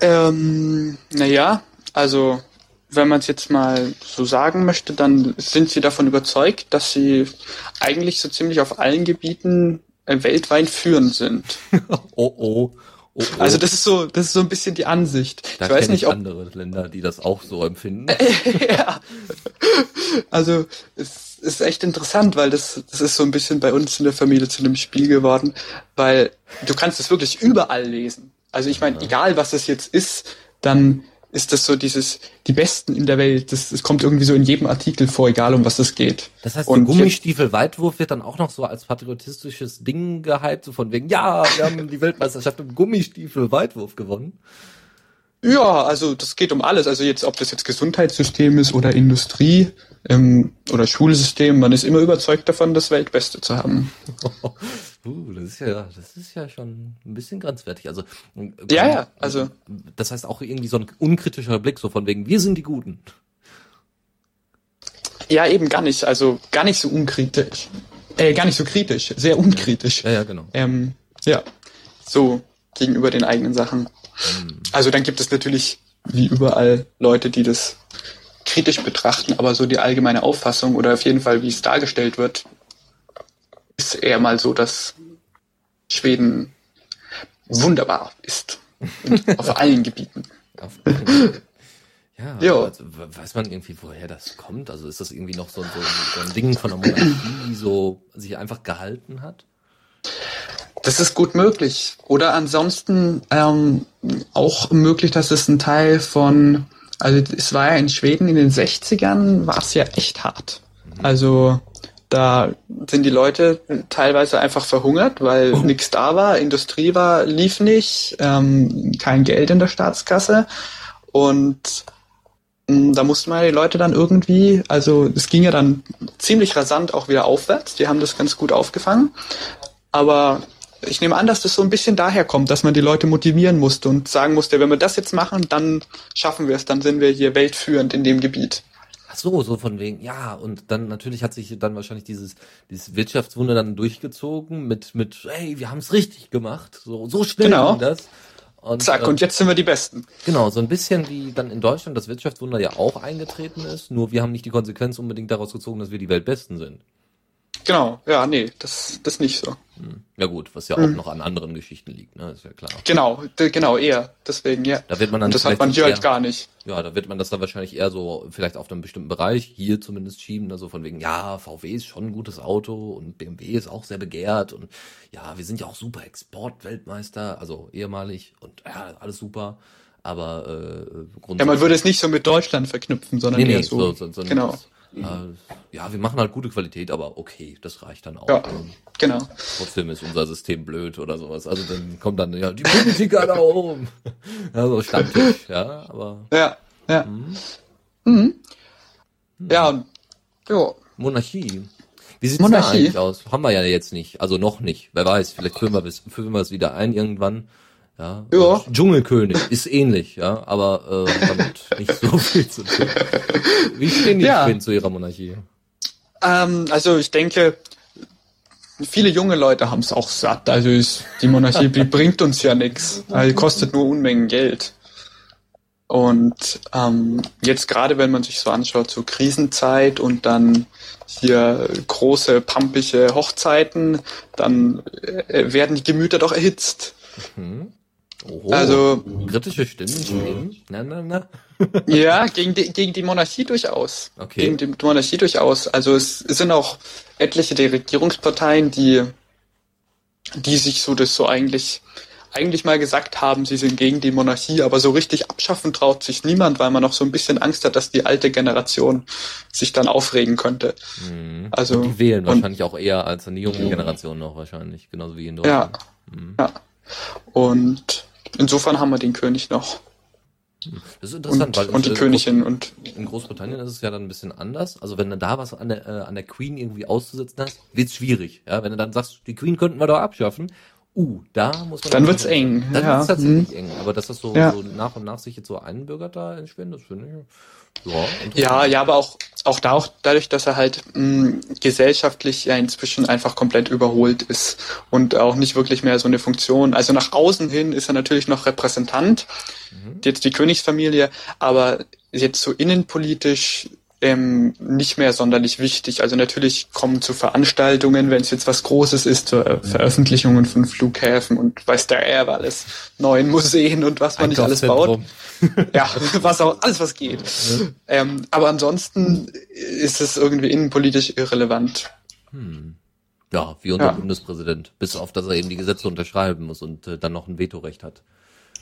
ähm, naja, also wenn man es jetzt mal so sagen möchte, dann sind sie davon überzeugt, dass sie eigentlich so ziemlich auf allen Gebieten äh, weltweit führend sind. [LAUGHS] oh oh. Oh, oh. Also das ist so, das ist so ein bisschen die Ansicht. Da ich weiß nicht, ob andere Länder, die das auch so empfinden. [LAUGHS] ja. Also es ist echt interessant, weil das, das ist so ein bisschen bei uns in der Familie zu einem Spiel geworden, weil du kannst es wirklich überall lesen. Also ich meine, ja. egal was es jetzt ist, dann ist das so dieses, die Besten in der Welt. Das, das kommt irgendwie so in jedem Artikel vor, egal um was es geht. Das heißt, der Gummistiefel-Weitwurf wird dann auch noch so als patriotistisches Ding gehypt, so von wegen, ja, wir haben die Weltmeisterschaft im Gummistiefel-Weitwurf gewonnen. Ja, also das geht um alles. Also jetzt, ob das jetzt Gesundheitssystem ist oder Industrie ähm, oder Schulsystem, man ist immer überzeugt davon, das Weltbeste zu haben. [LAUGHS] uh, das ist ja, das ist ja schon ein bisschen grenzwertig. Also ja, ja, also das heißt auch irgendwie so ein unkritischer Blick, so von wegen, wir sind die Guten. Ja, eben gar nicht. Also gar nicht so unkritisch. Äh, gar nicht so kritisch, sehr unkritisch. Ja, ja, genau. Ähm, ja, so gegenüber den eigenen Sachen. Also dann gibt es natürlich wie überall Leute, die das kritisch betrachten, aber so die allgemeine Auffassung oder auf jeden Fall, wie es dargestellt wird, ist eher mal so, dass Schweden wunderbar ist. [LAUGHS] auf allen Gebieten. Ja, jo. Also, weiß man irgendwie, woher das kommt? Also ist das irgendwie noch so, so, so ein Ding von der Monarchie, die so sich einfach gehalten hat? Das ist gut möglich. Oder ansonsten ähm, auch möglich, dass es ein Teil von, also es war ja in Schweden in den 60ern, war es ja echt hart. Mhm. Also da sind die Leute teilweise einfach verhungert, weil oh. nichts da war, Industrie war, lief nicht, ähm, kein Geld in der Staatskasse und mm, da mussten wir die Leute dann irgendwie, also es ging ja dann ziemlich rasant auch wieder aufwärts, die haben das ganz gut aufgefangen, aber ich nehme an, dass das so ein bisschen daher kommt, dass man die Leute motivieren musste und sagen musste, wenn wir das jetzt machen, dann schaffen wir es, dann sind wir hier weltführend in dem Gebiet. Ach so, so von wegen, ja, und dann natürlich hat sich dann wahrscheinlich dieses, dieses Wirtschaftswunder dann durchgezogen mit, mit, hey, wir haben es richtig gemacht, so, so schnell genau. ging das. Und, Zack, äh, und jetzt sind wir die Besten. Genau, so ein bisschen wie dann in Deutschland das Wirtschaftswunder ja auch eingetreten ist, nur wir haben nicht die Konsequenz unbedingt daraus gezogen, dass wir die Weltbesten sind. Genau, ja, nee, das, das nicht so. Hm. Ja gut, was ja auch mhm. noch an anderen Geschichten liegt, ne, ist ja klar. Genau, genau, eher, deswegen, ja. Da wird man dann Und das hat man hier halt gar nicht. Ja, da wird man das dann wahrscheinlich eher so, vielleicht auf einem bestimmten Bereich, hier zumindest schieben, also von wegen, ja, VW ist schon ein gutes Auto und BMW ist auch sehr begehrt und ja, wir sind ja auch super Exportweltmeister, also ehemalig und ja, alles super. Aber äh, grundsätzlich. Ja, man würde es nicht so mit Deutschland verknüpfen, sondern nee, eher nee, so. so, so genau. Das, äh, ja, wir machen halt gute Qualität, aber okay, das reicht dann auch. Ja, genau. Trotzdem ist unser System blöd oder sowas. Also dann kommt dann ja die Politiker da oben. [LAUGHS] Ja, so Stammtisch, ja, aber. Ja, ja. Mhm. Mhm. Ja, und, jo. Monarchie. Wie sieht's Monarchie? da eigentlich aus? Haben wir ja jetzt nicht. Also noch nicht. Wer weiß, vielleicht führen wir, führen wir es wieder ein irgendwann. Ja, ja. Dschungelkönig ist ähnlich, ja, aber äh, damit [LAUGHS] nicht so viel zu tun. Wie stehen die ja. zu ihrer Monarchie? Ähm, also ich denke, viele junge Leute haben es auch satt. Also ist, die Monarchie die bringt uns ja nichts. Also kostet nur Unmengen Geld. Und ähm, jetzt gerade, wenn man sich so anschaut, so Krisenzeit und dann hier große, pampige Hochzeiten, dann äh, werden die Gemüter doch erhitzt. Mhm. Oho, also kritische Stimmen Schweden? Na, na, na. [LAUGHS] ja, gegen die, gegen die Monarchie durchaus. Okay. Gegen die Monarchie durchaus. Also es sind auch etliche der Regierungsparteien, die, die sich so das so eigentlich, eigentlich mal gesagt haben, sie sind gegen die Monarchie, aber so richtig abschaffen traut sich niemand, weil man noch so ein bisschen Angst hat, dass die alte Generation sich dann aufregen könnte. Mhm. Also und die wählen und, wahrscheinlich auch eher als eine junge Generation noch wahrscheinlich, genauso wie in Deutschland. Ja. Mhm. ja. Und insofern haben wir den König noch. Das ist interessant, und, weil und die Königin und in Großbritannien ist es ja dann ein bisschen anders. Also wenn du da was an der, äh, an der Queen irgendwie auszusetzen hast, wird's schwierig. Ja, wenn du dann sagst, die Queen könnten wir doch abschaffen, uh, da muss man. Dann wird's eng. Dann ja. wird's tatsächlich hm. eng. Aber dass das so, ja. so nach und nach sich jetzt so einbürgert da in Schweden, das finde ich ja, ja, ja, aber auch, auch, da, auch dadurch, dass er halt mh, gesellschaftlich ja inzwischen einfach komplett überholt ist und auch nicht wirklich mehr so eine Funktion. Also nach außen hin ist er natürlich noch Repräsentant, mhm. jetzt die Königsfamilie, aber jetzt so innenpolitisch ähm, nicht mehr sonderlich wichtig. Also natürlich kommen zu Veranstaltungen, wenn es jetzt was Großes ist, zu äh, Veröffentlichungen von Flughäfen und weiß der Air, alles neuen Museen und was man nicht alles baut. ja, [LAUGHS] was auch, alles was geht. Ähm, aber ansonsten ist es irgendwie innenpolitisch irrelevant. Hm. Ja, wie unser ja. Bundespräsident. Bis auf, dass er eben die Gesetze unterschreiben muss und äh, dann noch ein Vetorecht hat.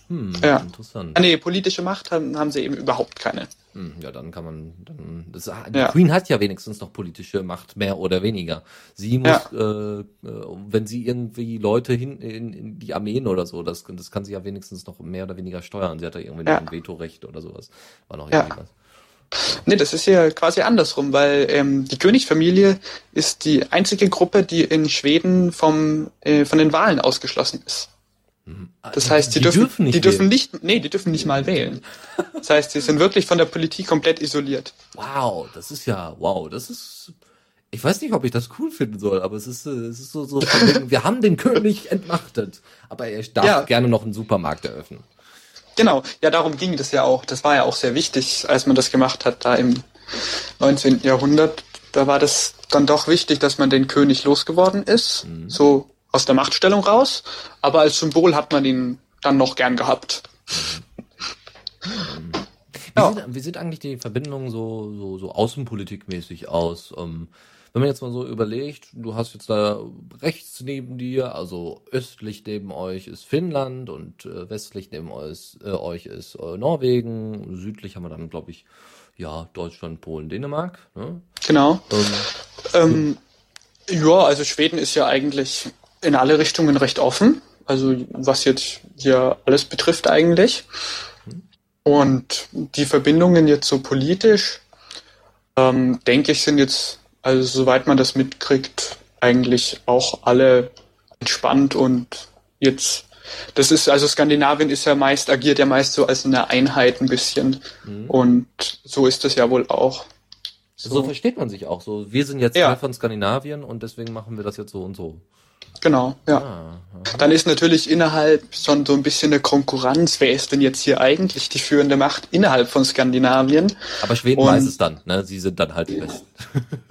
Hm, ja. interessant. Ah, nee, politische Macht haben, haben sie eben überhaupt keine. Hm, ja, dann kann man, dann, das, ah, die ja. Queen hat ja wenigstens noch politische Macht, mehr oder weniger. Sie muss, ja. äh, wenn sie irgendwie Leute hin in, in die Armeen oder so, das, das kann sie ja wenigstens noch mehr oder weniger steuern. Sie hat da irgendwie ja. ein Vetorecht oder sowas. War noch irgendwie was. Nee, das ist ja quasi andersrum, weil ähm, die Königsfamilie ist die einzige Gruppe, die in Schweden vom, äh, von den Wahlen ausgeschlossen ist. Das heißt, die, die dürfen, dürfen nicht die dürfen nicht, nee, die dürfen nicht mal wählen. Das heißt, sie sind wirklich von der Politik komplett isoliert. Wow, das ist ja, wow, das ist, ich weiß nicht, ob ich das cool finden soll, aber es ist, es ist so, so, [LAUGHS] wegen, wir haben den König entmachtet, aber er darf ja. gerne noch einen Supermarkt eröffnen. Genau, ja, darum ging das ja auch. Das war ja auch sehr wichtig, als man das gemacht hat, da im 19. Jahrhundert. Da war das dann doch wichtig, dass man den König losgeworden ist. Mhm. So aus der Machtstellung raus, aber als Symbol hat man ihn dann noch gern gehabt. Wie, ja. sind, wie sieht eigentlich die Verbindung so, so, so außenpolitikmäßig aus? Ähm, wenn man jetzt mal so überlegt, du hast jetzt da rechts neben dir, also östlich neben euch ist Finnland und äh, westlich neben euch, äh, euch ist äh, Norwegen, südlich haben wir dann, glaube ich, ja, Deutschland, Polen, Dänemark. Ne? Genau. Ähm, ähm, ja, also Schweden ist ja eigentlich in alle Richtungen recht offen. Also was jetzt hier alles betrifft eigentlich. Und die Verbindungen jetzt so politisch, ähm, denke ich, sind jetzt, also soweit man das mitkriegt, eigentlich auch alle entspannt und jetzt, das ist, also Skandinavien ist ja meist, agiert ja meist so als eine Einheit ein bisschen. Mhm. Und so ist das ja wohl auch. So. so versteht man sich auch so. Wir sind jetzt ja. Teil von Skandinavien und deswegen machen wir das jetzt so und so. Genau, ja. Ah, Dann ist natürlich innerhalb schon so ein bisschen eine Konkurrenz. Wer ist denn jetzt hier eigentlich die führende Macht innerhalb von Skandinavien? Aber Schweden Und, weiß es dann, ne? Sie sind dann halt die Besten.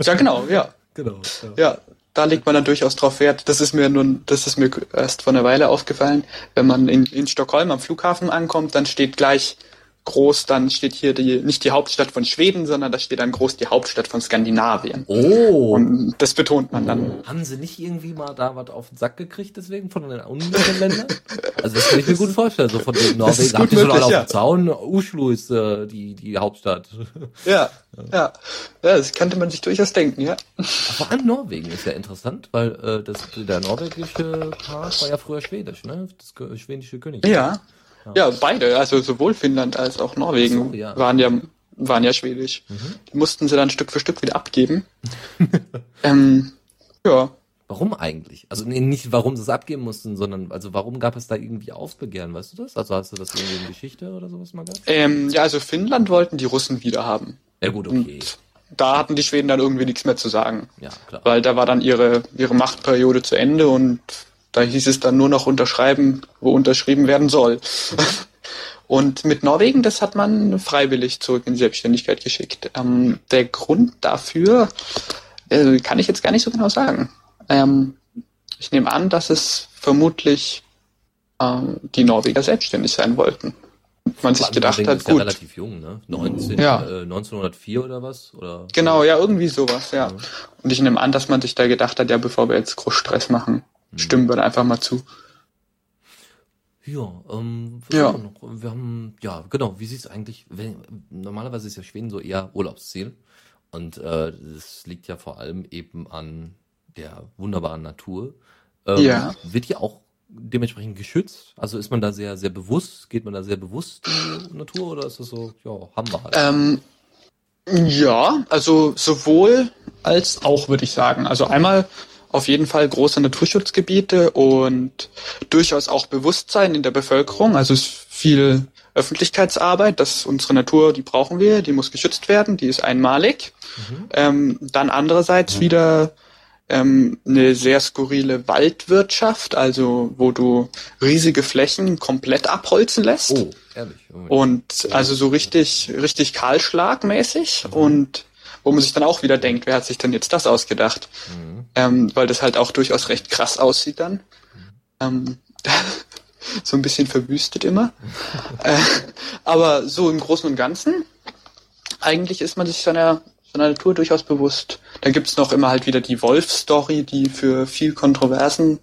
Ja, genau, ja. [LAUGHS] Genau. Ja. ja, da legt man dann durchaus drauf Wert. Das ist mir nun, das ist mir erst vor einer Weile aufgefallen. Wenn man in, in Stockholm am Flughafen ankommt, dann steht gleich groß, dann steht hier die, nicht die Hauptstadt von Schweden, sondern da steht dann groß die Hauptstadt von Skandinavien. Oh. Und das betont man dann. Haben sie nicht irgendwie mal da was auf den Sack gekriegt deswegen von den anderen Ländern? Also das kann ich mir gut vorstellen, so von den Norwegen. Habt ihr schon alle auf dem Zaun? Oslo ist äh, die, die Hauptstadt. Ja, ja. Ja, das könnte man sich durchaus denken, ja. Vor allem Norwegen ist ja interessant, weil äh, das, der norwegische Part war ja früher schwedisch, ne? Das schwedische König. Ja. Ja. beide, also sowohl Finnland als auch Norwegen so, ja. waren ja waren ja schwedisch. Mhm. Die mussten sie dann Stück für Stück wieder abgeben. [LAUGHS] ähm, ja. Warum eigentlich? Also nee, nicht warum sie es abgeben mussten, sondern also warum gab es da irgendwie Aufbegehren, weißt du das? Also hast du das irgendwie in Geschichte oder sowas mal gehabt? Ähm, ja, also Finnland wollten die Russen wieder haben. Ja gut, okay. Und da hatten die Schweden dann irgendwie nichts mehr zu sagen. Ja, klar. Weil da war dann ihre, ihre Machtperiode zu Ende und da hieß es dann nur noch unterschreiben, wo unterschrieben werden soll. [LAUGHS] Und mit Norwegen, das hat man freiwillig zurück in die Selbstständigkeit geschickt. Ähm, der Grund dafür äh, kann ich jetzt gar nicht so genau sagen. Ähm, ich nehme an, dass es vermutlich äh, die Norweger selbstständig sein wollten. Man sich gedacht hat, ist gut. Ja relativ jung, ne? 19, ja. Äh, 1904 oder was? Oder? Genau, ja, irgendwie sowas, ja. ja. Und ich nehme an, dass man sich da gedacht hat, ja, bevor wir jetzt groß Stress machen, Stimmen wir da einfach mal zu. Ja, ähm, ja. Wir, wir haben, ja, genau, wie sieht es eigentlich, wenn, normalerweise ist ja Schweden so eher Urlaubsziel und äh, das liegt ja vor allem eben an der wunderbaren Natur. Ähm, ja. Wird ja auch dementsprechend geschützt? Also ist man da sehr, sehr bewusst, geht man da sehr bewusst in die Natur oder ist das so, ja, haben wir halt? Ähm, ja, also sowohl als auch, würde ich sagen. Also einmal auf jeden Fall große Naturschutzgebiete und durchaus auch Bewusstsein in der Bevölkerung. Also es ist viel Öffentlichkeitsarbeit, dass unsere Natur, die brauchen wir, die muss geschützt werden, die ist einmalig. Mhm. Ähm, dann andererseits wieder ähm, eine sehr skurrile Waldwirtschaft, also wo du riesige Flächen komplett abholzen lässt. Oh, ehrlich. Oh, und also so richtig, richtig kahlschlagmäßig mhm. und wo man sich dann auch wieder denkt, wer hat sich denn jetzt das ausgedacht? Mhm. Ähm, weil das halt auch durchaus recht krass aussieht dann. Ähm, [LAUGHS] so ein bisschen verwüstet immer. [LAUGHS] äh, aber so im Großen und Ganzen, eigentlich ist man sich seiner, seiner Natur durchaus bewusst. Da gibt's noch immer halt wieder die Wolf-Story, die für viel Kontroversen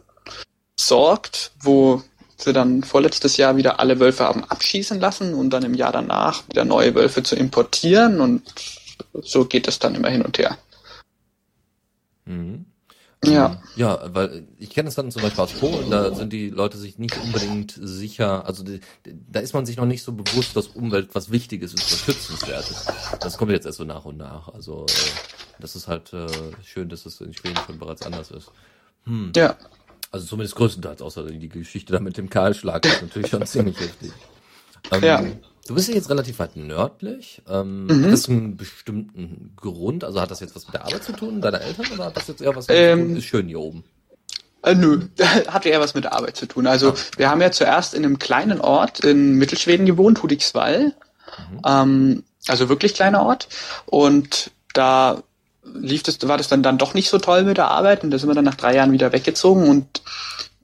sorgt, wo sie dann vorletztes Jahr wieder alle Wölfe haben abschießen lassen und dann im Jahr danach wieder neue Wölfe zu importieren und so geht es dann immer hin und her. Mhm. Ja. Ja, weil ich kenne es dann zum Beispiel aus Polen, da sind die Leute sich nicht unbedingt sicher, also die, da ist man sich noch nicht so bewusst, dass Umwelt was Wichtiges ist, was schützenswertes. Das kommt jetzt erst so nach und nach. Also äh, das ist halt äh, schön, dass es in Schweden schon bereits anders ist. Hm. Ja. Also zumindest größtenteils, außer die Geschichte da mit dem Kahlschlag ist natürlich schon [LAUGHS] ziemlich heftig. Ähm, ja. Du bist ja jetzt relativ weit nördlich. Ähm, mhm. Hat das einen bestimmten Grund? Also hat das jetzt was mit der Arbeit zu tun, deiner Eltern, oder hat das jetzt eher was mit ähm? Ist schön hier oben. Äh, nö, [LAUGHS] hat eher was mit der Arbeit zu tun. Also okay. wir haben ja zuerst in einem kleinen Ort in Mittelschweden gewohnt, Hudiksvall. Mhm. Ähm, also wirklich kleiner Ort. Und da lief das, war das dann, dann doch nicht so toll mit der Arbeit und da sind wir dann nach drei Jahren wieder weggezogen und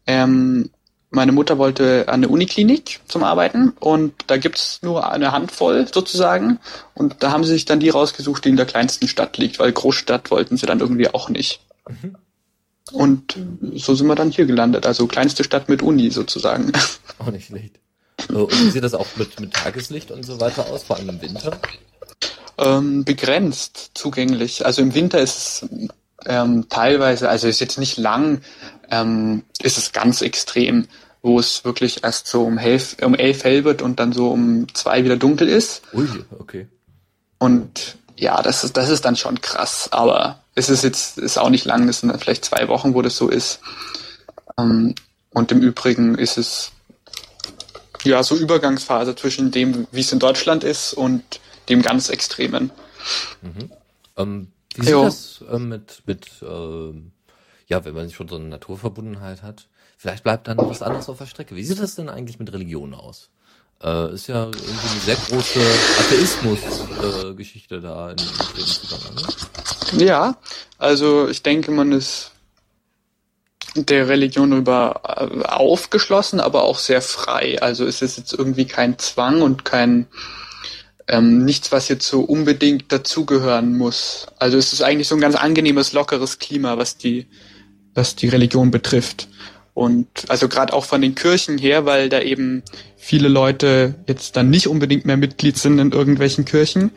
ähm, meine Mutter wollte an eine Uniklinik zum Arbeiten und da gibt's nur eine Handvoll sozusagen und da haben sie sich dann die rausgesucht, die in der kleinsten Stadt liegt, weil Großstadt wollten sie dann irgendwie auch nicht. Mhm. Und so sind wir dann hier gelandet, also kleinste Stadt mit Uni sozusagen. [LAUGHS] Auch nicht schlecht. Und wie sieht das auch mit, mit Tageslicht und so weiter aus, vor allem im Winter? ähm, begrenzt zugänglich. Also im Winter ist es ähm, teilweise, also ist jetzt nicht lang, ähm, ist es ganz extrem, wo es wirklich erst so um, elf, um elf hell wird und dann so um zwei wieder dunkel ist. Ui, okay. Und ja, das ist, das ist dann schon krass, aber es ist jetzt ist auch nicht lang, das sind vielleicht zwei Wochen, wo das so ist. Ähm, und im Übrigen ist es ja so Übergangsphase zwischen dem, wie es in Deutschland ist und dem ganz Extremen. Mhm. Ähm, wie sieht das äh, mit, mit ähm, ja, wenn man schon so eine Naturverbundenheit hat, vielleicht bleibt dann was anderes auf der Strecke. Wie sieht das denn eigentlich mit Religion aus? Äh, ist ja irgendwie eine sehr große Atheismus-Geschichte äh, da in, in Zusammenhang. Ne? Ja, also ich denke, man ist der Religion über äh, aufgeschlossen, aber auch sehr frei. Also es ist jetzt irgendwie kein Zwang und kein ähm, nichts, was jetzt so unbedingt dazugehören muss. Also es ist eigentlich so ein ganz angenehmes, lockeres Klima, was die, was die Religion betrifft. Und also gerade auch von den Kirchen her, weil da eben viele Leute jetzt dann nicht unbedingt mehr Mitglied sind in irgendwelchen Kirchen,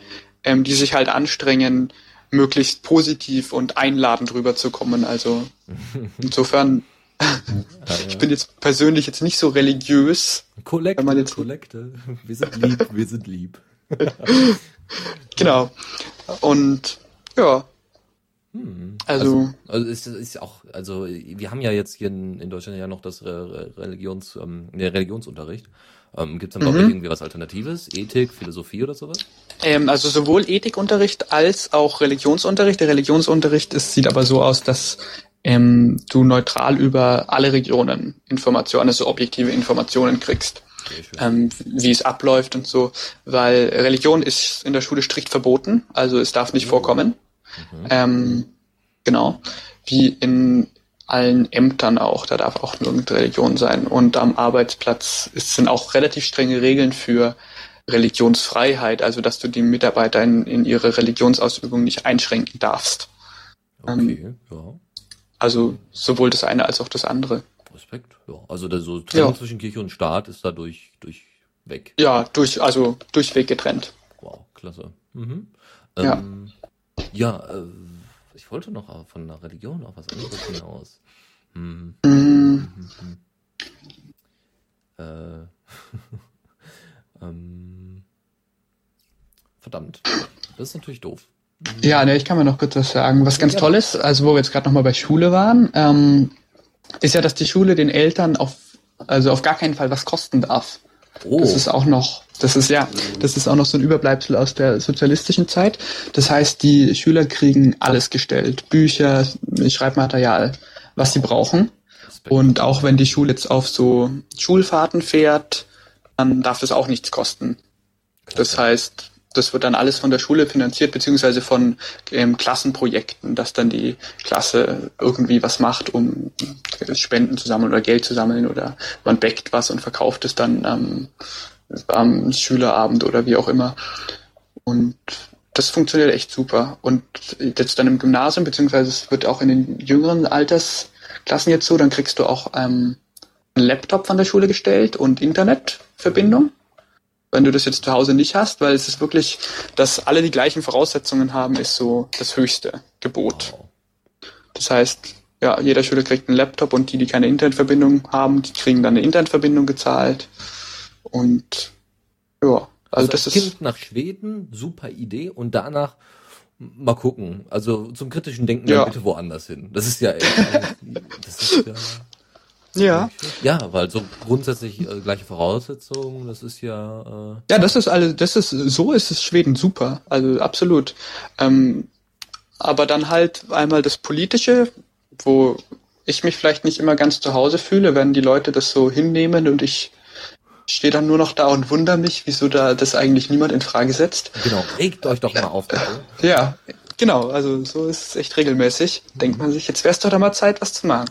ähm, die sich halt anstrengen, möglichst positiv und einladend rüberzukommen. Also [LAUGHS] insofern, ich bin jetzt persönlich jetzt nicht so religiös. Kollekte, jetzt Kollekte. Wir sind lieb, wir sind lieb. [LAUGHS] genau. Und ja. Hm. Also, also, also ist, ist auch, also wir haben ja jetzt hier in, in Deutschland ja noch das Religions, ähm, Religionsunterricht. Ähm, Gibt es dann mhm. irgendwie was Alternatives? Ethik, Philosophie oder sowas? Ähm, also sowohl Ethikunterricht als auch Religionsunterricht. Der Religionsunterricht ist, sieht aber so aus, dass ähm, du neutral über alle Regionen Informationen, also objektive Informationen kriegst ähm, wie es abläuft und so, weil Religion ist in der Schule strikt verboten, also es darf nicht mhm. vorkommen. Mhm. Ähm, genau, wie in allen Ämtern auch, da darf auch nur Religion sein. Und am Arbeitsplatz ist, sind auch relativ strenge Regeln für Religionsfreiheit, also dass du die Mitarbeiter in, in ihre Religionsausübung nicht einschränken darfst. Okay, ähm, ja. Also sowohl das eine als auch das andere. Respekt. Ja, also der so Trennung ja. zwischen Kirche und Staat ist dadurch durch weg. Ja, durch also durchweg getrennt. Wow, klasse. Mhm. Ähm, ja, äh, ich wollte noch von der Religion auf was anderes hinaus. Hm. Mhm. Mhm. Äh, [LAUGHS] ähm, verdammt, das ist natürlich doof. Ja, ne, ich kann mir noch kurz was sagen. Was ganz ja. toll ist, also wo wir jetzt gerade nochmal bei Schule waren, ähm, ist ja, dass die Schule den Eltern auf, also auf gar keinen Fall was kosten darf. Oh. Das ist auch noch, das ist ja, das ist auch noch so ein Überbleibsel aus der sozialistischen Zeit. Das heißt, die Schüler kriegen alles gestellt. Bücher, Schreibmaterial, was sie brauchen. Und auch wenn die Schule jetzt auf so Schulfahrten fährt, dann darf das auch nichts kosten. Das heißt, das wird dann alles von der Schule finanziert, beziehungsweise von ähm, Klassenprojekten, dass dann die Klasse irgendwie was macht, um Spenden zu sammeln oder Geld zu sammeln oder man backt was und verkauft es dann ähm, am Schülerabend oder wie auch immer. Und das funktioniert echt super. Und jetzt dann im Gymnasium, beziehungsweise es wird auch in den jüngeren Altersklassen jetzt so, dann kriegst du auch ähm, einen Laptop von der Schule gestellt und Internetverbindung wenn du das jetzt zu Hause nicht hast, weil es ist wirklich, dass alle die gleichen Voraussetzungen haben, ist so das höchste Gebot. Das heißt, ja, jeder Schüler kriegt einen Laptop und die, die keine Internetverbindung haben, die kriegen dann eine Internetverbindung gezahlt. Und ja, also, also das kind ist. nach Schweden, super Idee. Und danach mal gucken. Also zum kritischen Denken ja. bitte woanders hin. Das ist ja echt, das ist ja ja. [LAUGHS] Ja, weil so grundsätzlich äh, gleiche Voraussetzungen, das ist ja. Äh ja, das ist alles, das ist so ist es Schweden super, also absolut. Ähm, aber dann halt einmal das Politische, wo ich mich vielleicht nicht immer ganz zu Hause fühle, wenn die Leute das so hinnehmen und ich stehe dann nur noch da und wundere mich, wieso da das eigentlich niemand in Frage setzt. Genau, regt euch doch mal auf. Ja, genau, also so ist es echt regelmäßig. Denkt man sich, jetzt wär's doch da mal Zeit, was zu machen.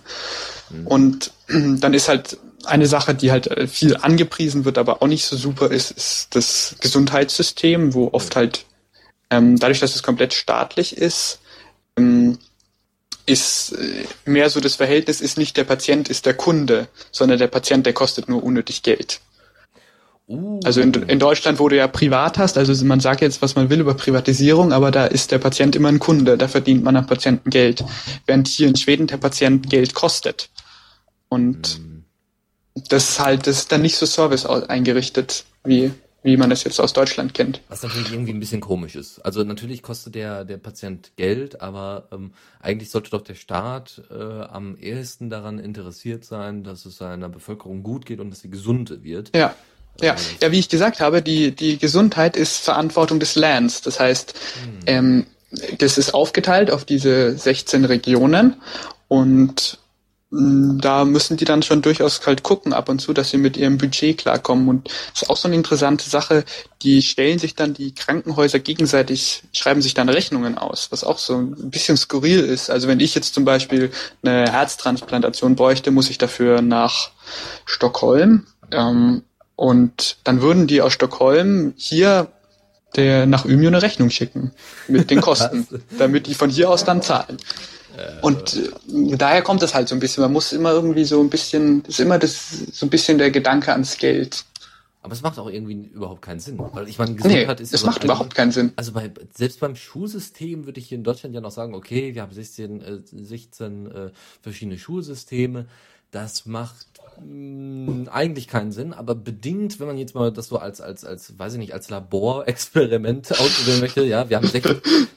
Mhm. Und [CLEARS THROAT] dann ist halt eine Sache, die halt äh, viel angepriesen wird, aber auch nicht so super ist, ist das Gesundheitssystem, wo oft halt ähm, dadurch, dass es komplett staatlich ist, ähm, ist äh, mehr so das Verhältnis ist nicht der Patient ist der Kunde, sondern der Patient, der kostet nur unnötig Geld. Uh. Also in, in Deutschland, wo du ja privat hast, also man sagt jetzt, was man will über Privatisierung, aber da ist der Patient immer ein Kunde, da verdient man am Patienten Geld. Während hier in Schweden der Patient Geld kostet. Und mhm. das ist halt, das ist dann nicht so Service eingerichtet, wie, wie man das jetzt aus Deutschland kennt. Was natürlich irgendwie ein bisschen komisch ist. Also natürlich kostet der, der Patient Geld, aber ähm, eigentlich sollte doch der Staat äh, am ehesten daran interessiert sein, dass es seiner Bevölkerung gut geht und dass sie gesund wird. Ja. Ja, ja, wie ich gesagt habe, die, die Gesundheit ist Verantwortung des Lands. Das heißt, hm. ähm, das ist aufgeteilt auf diese 16 Regionen und Mm, da müssen die dann schon durchaus halt gucken ab und zu, dass sie mit ihrem Budget klarkommen. Und das ist auch so eine interessante Sache. Die stellen sich dann die Krankenhäuser gegenseitig, schreiben sich dann Rechnungen aus, was auch so ein bisschen skurril ist. Also wenn ich jetzt zum Beispiel eine Herztransplantation bräuchte, muss ich dafür nach Stockholm. Ähm, und dann würden die aus Stockholm hier der nach Umeå eine Rechnung schicken mit den [LAUGHS] Kosten, damit die von hier aus dann zahlen. Und äh, daher kommt es halt so ein bisschen. Man muss immer irgendwie so ein bisschen, ist immer das so ein bisschen der Gedanke ans Geld. Aber es macht auch irgendwie überhaupt keinen Sinn, weil ich meine, Gesundheit nee, ist. Es macht überhaupt keinen Sinn. Also bei, selbst beim Schulsystem würde ich hier in Deutschland ja noch sagen, okay, wir haben 16, äh, 16 äh, verschiedene Schulsysteme. Das macht eigentlich keinen Sinn, aber bedingt, wenn man jetzt mal das so als, als, als, weiß ich nicht, als Laborexperiment [LAUGHS] ausprobieren möchte, ja, wir haben